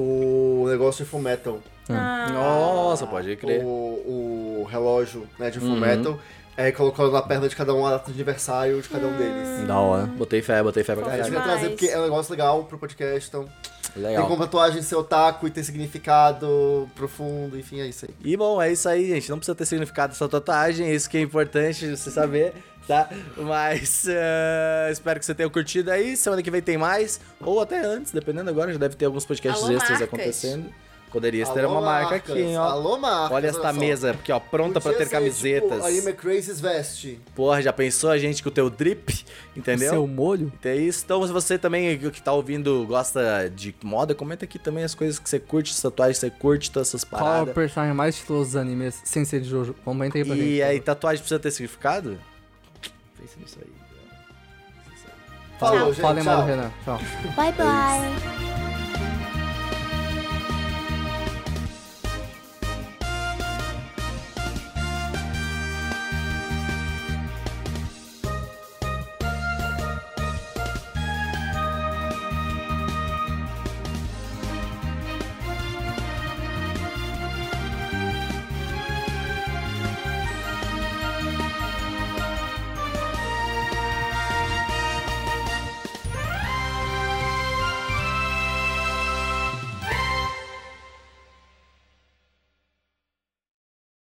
o negócio de full metal. Ah, Nossa, pode crer. O, o relógio né, de full Uhum. metal. Aí colocou na perna de cada um a data de aniversário de cada um deles. Da hora. Botei fé, botei fé pra eu caralho. queria trazer porque é um negócio legal pro podcast, então tem Legal. como tatuagem ser otaku e ter significado profundo, enfim, é isso aí. E bom, é isso aí, gente. Não precisa ter significado essa tatuagem, é isso que é importante você saber, tá? Mas eh, espero que você tenha curtido aí. Semana que vem tem mais, ou até antes, dependendo agora, já deve ter alguns podcasts Alô, extras marcas. acontecendo. Poderia ter Alô, uma marca marcas. aqui, hein, ó. Alô, marcas, Olha esta mesa aqui, ó, pronta pra Podia ter ser, camisetas. Tipo, a Anime Crazes veste. Porra, já pensou a gente com o teu drip? Entendeu? Seu molho? Então é isso. Então, se você também que tá ouvindo gosta de moda, comenta aqui também as coisas que você curte, as tatuagens que você curte, todas essas Qual é o paradas. personagem mais estiloso dos animes sem ser de Jojo? Comenta aí pra gente. E aí, tatuagem precisa ter significado? Pensa nisso aí. Falou, Fala- gente, tchau. Renan. Tchau. Bye bye.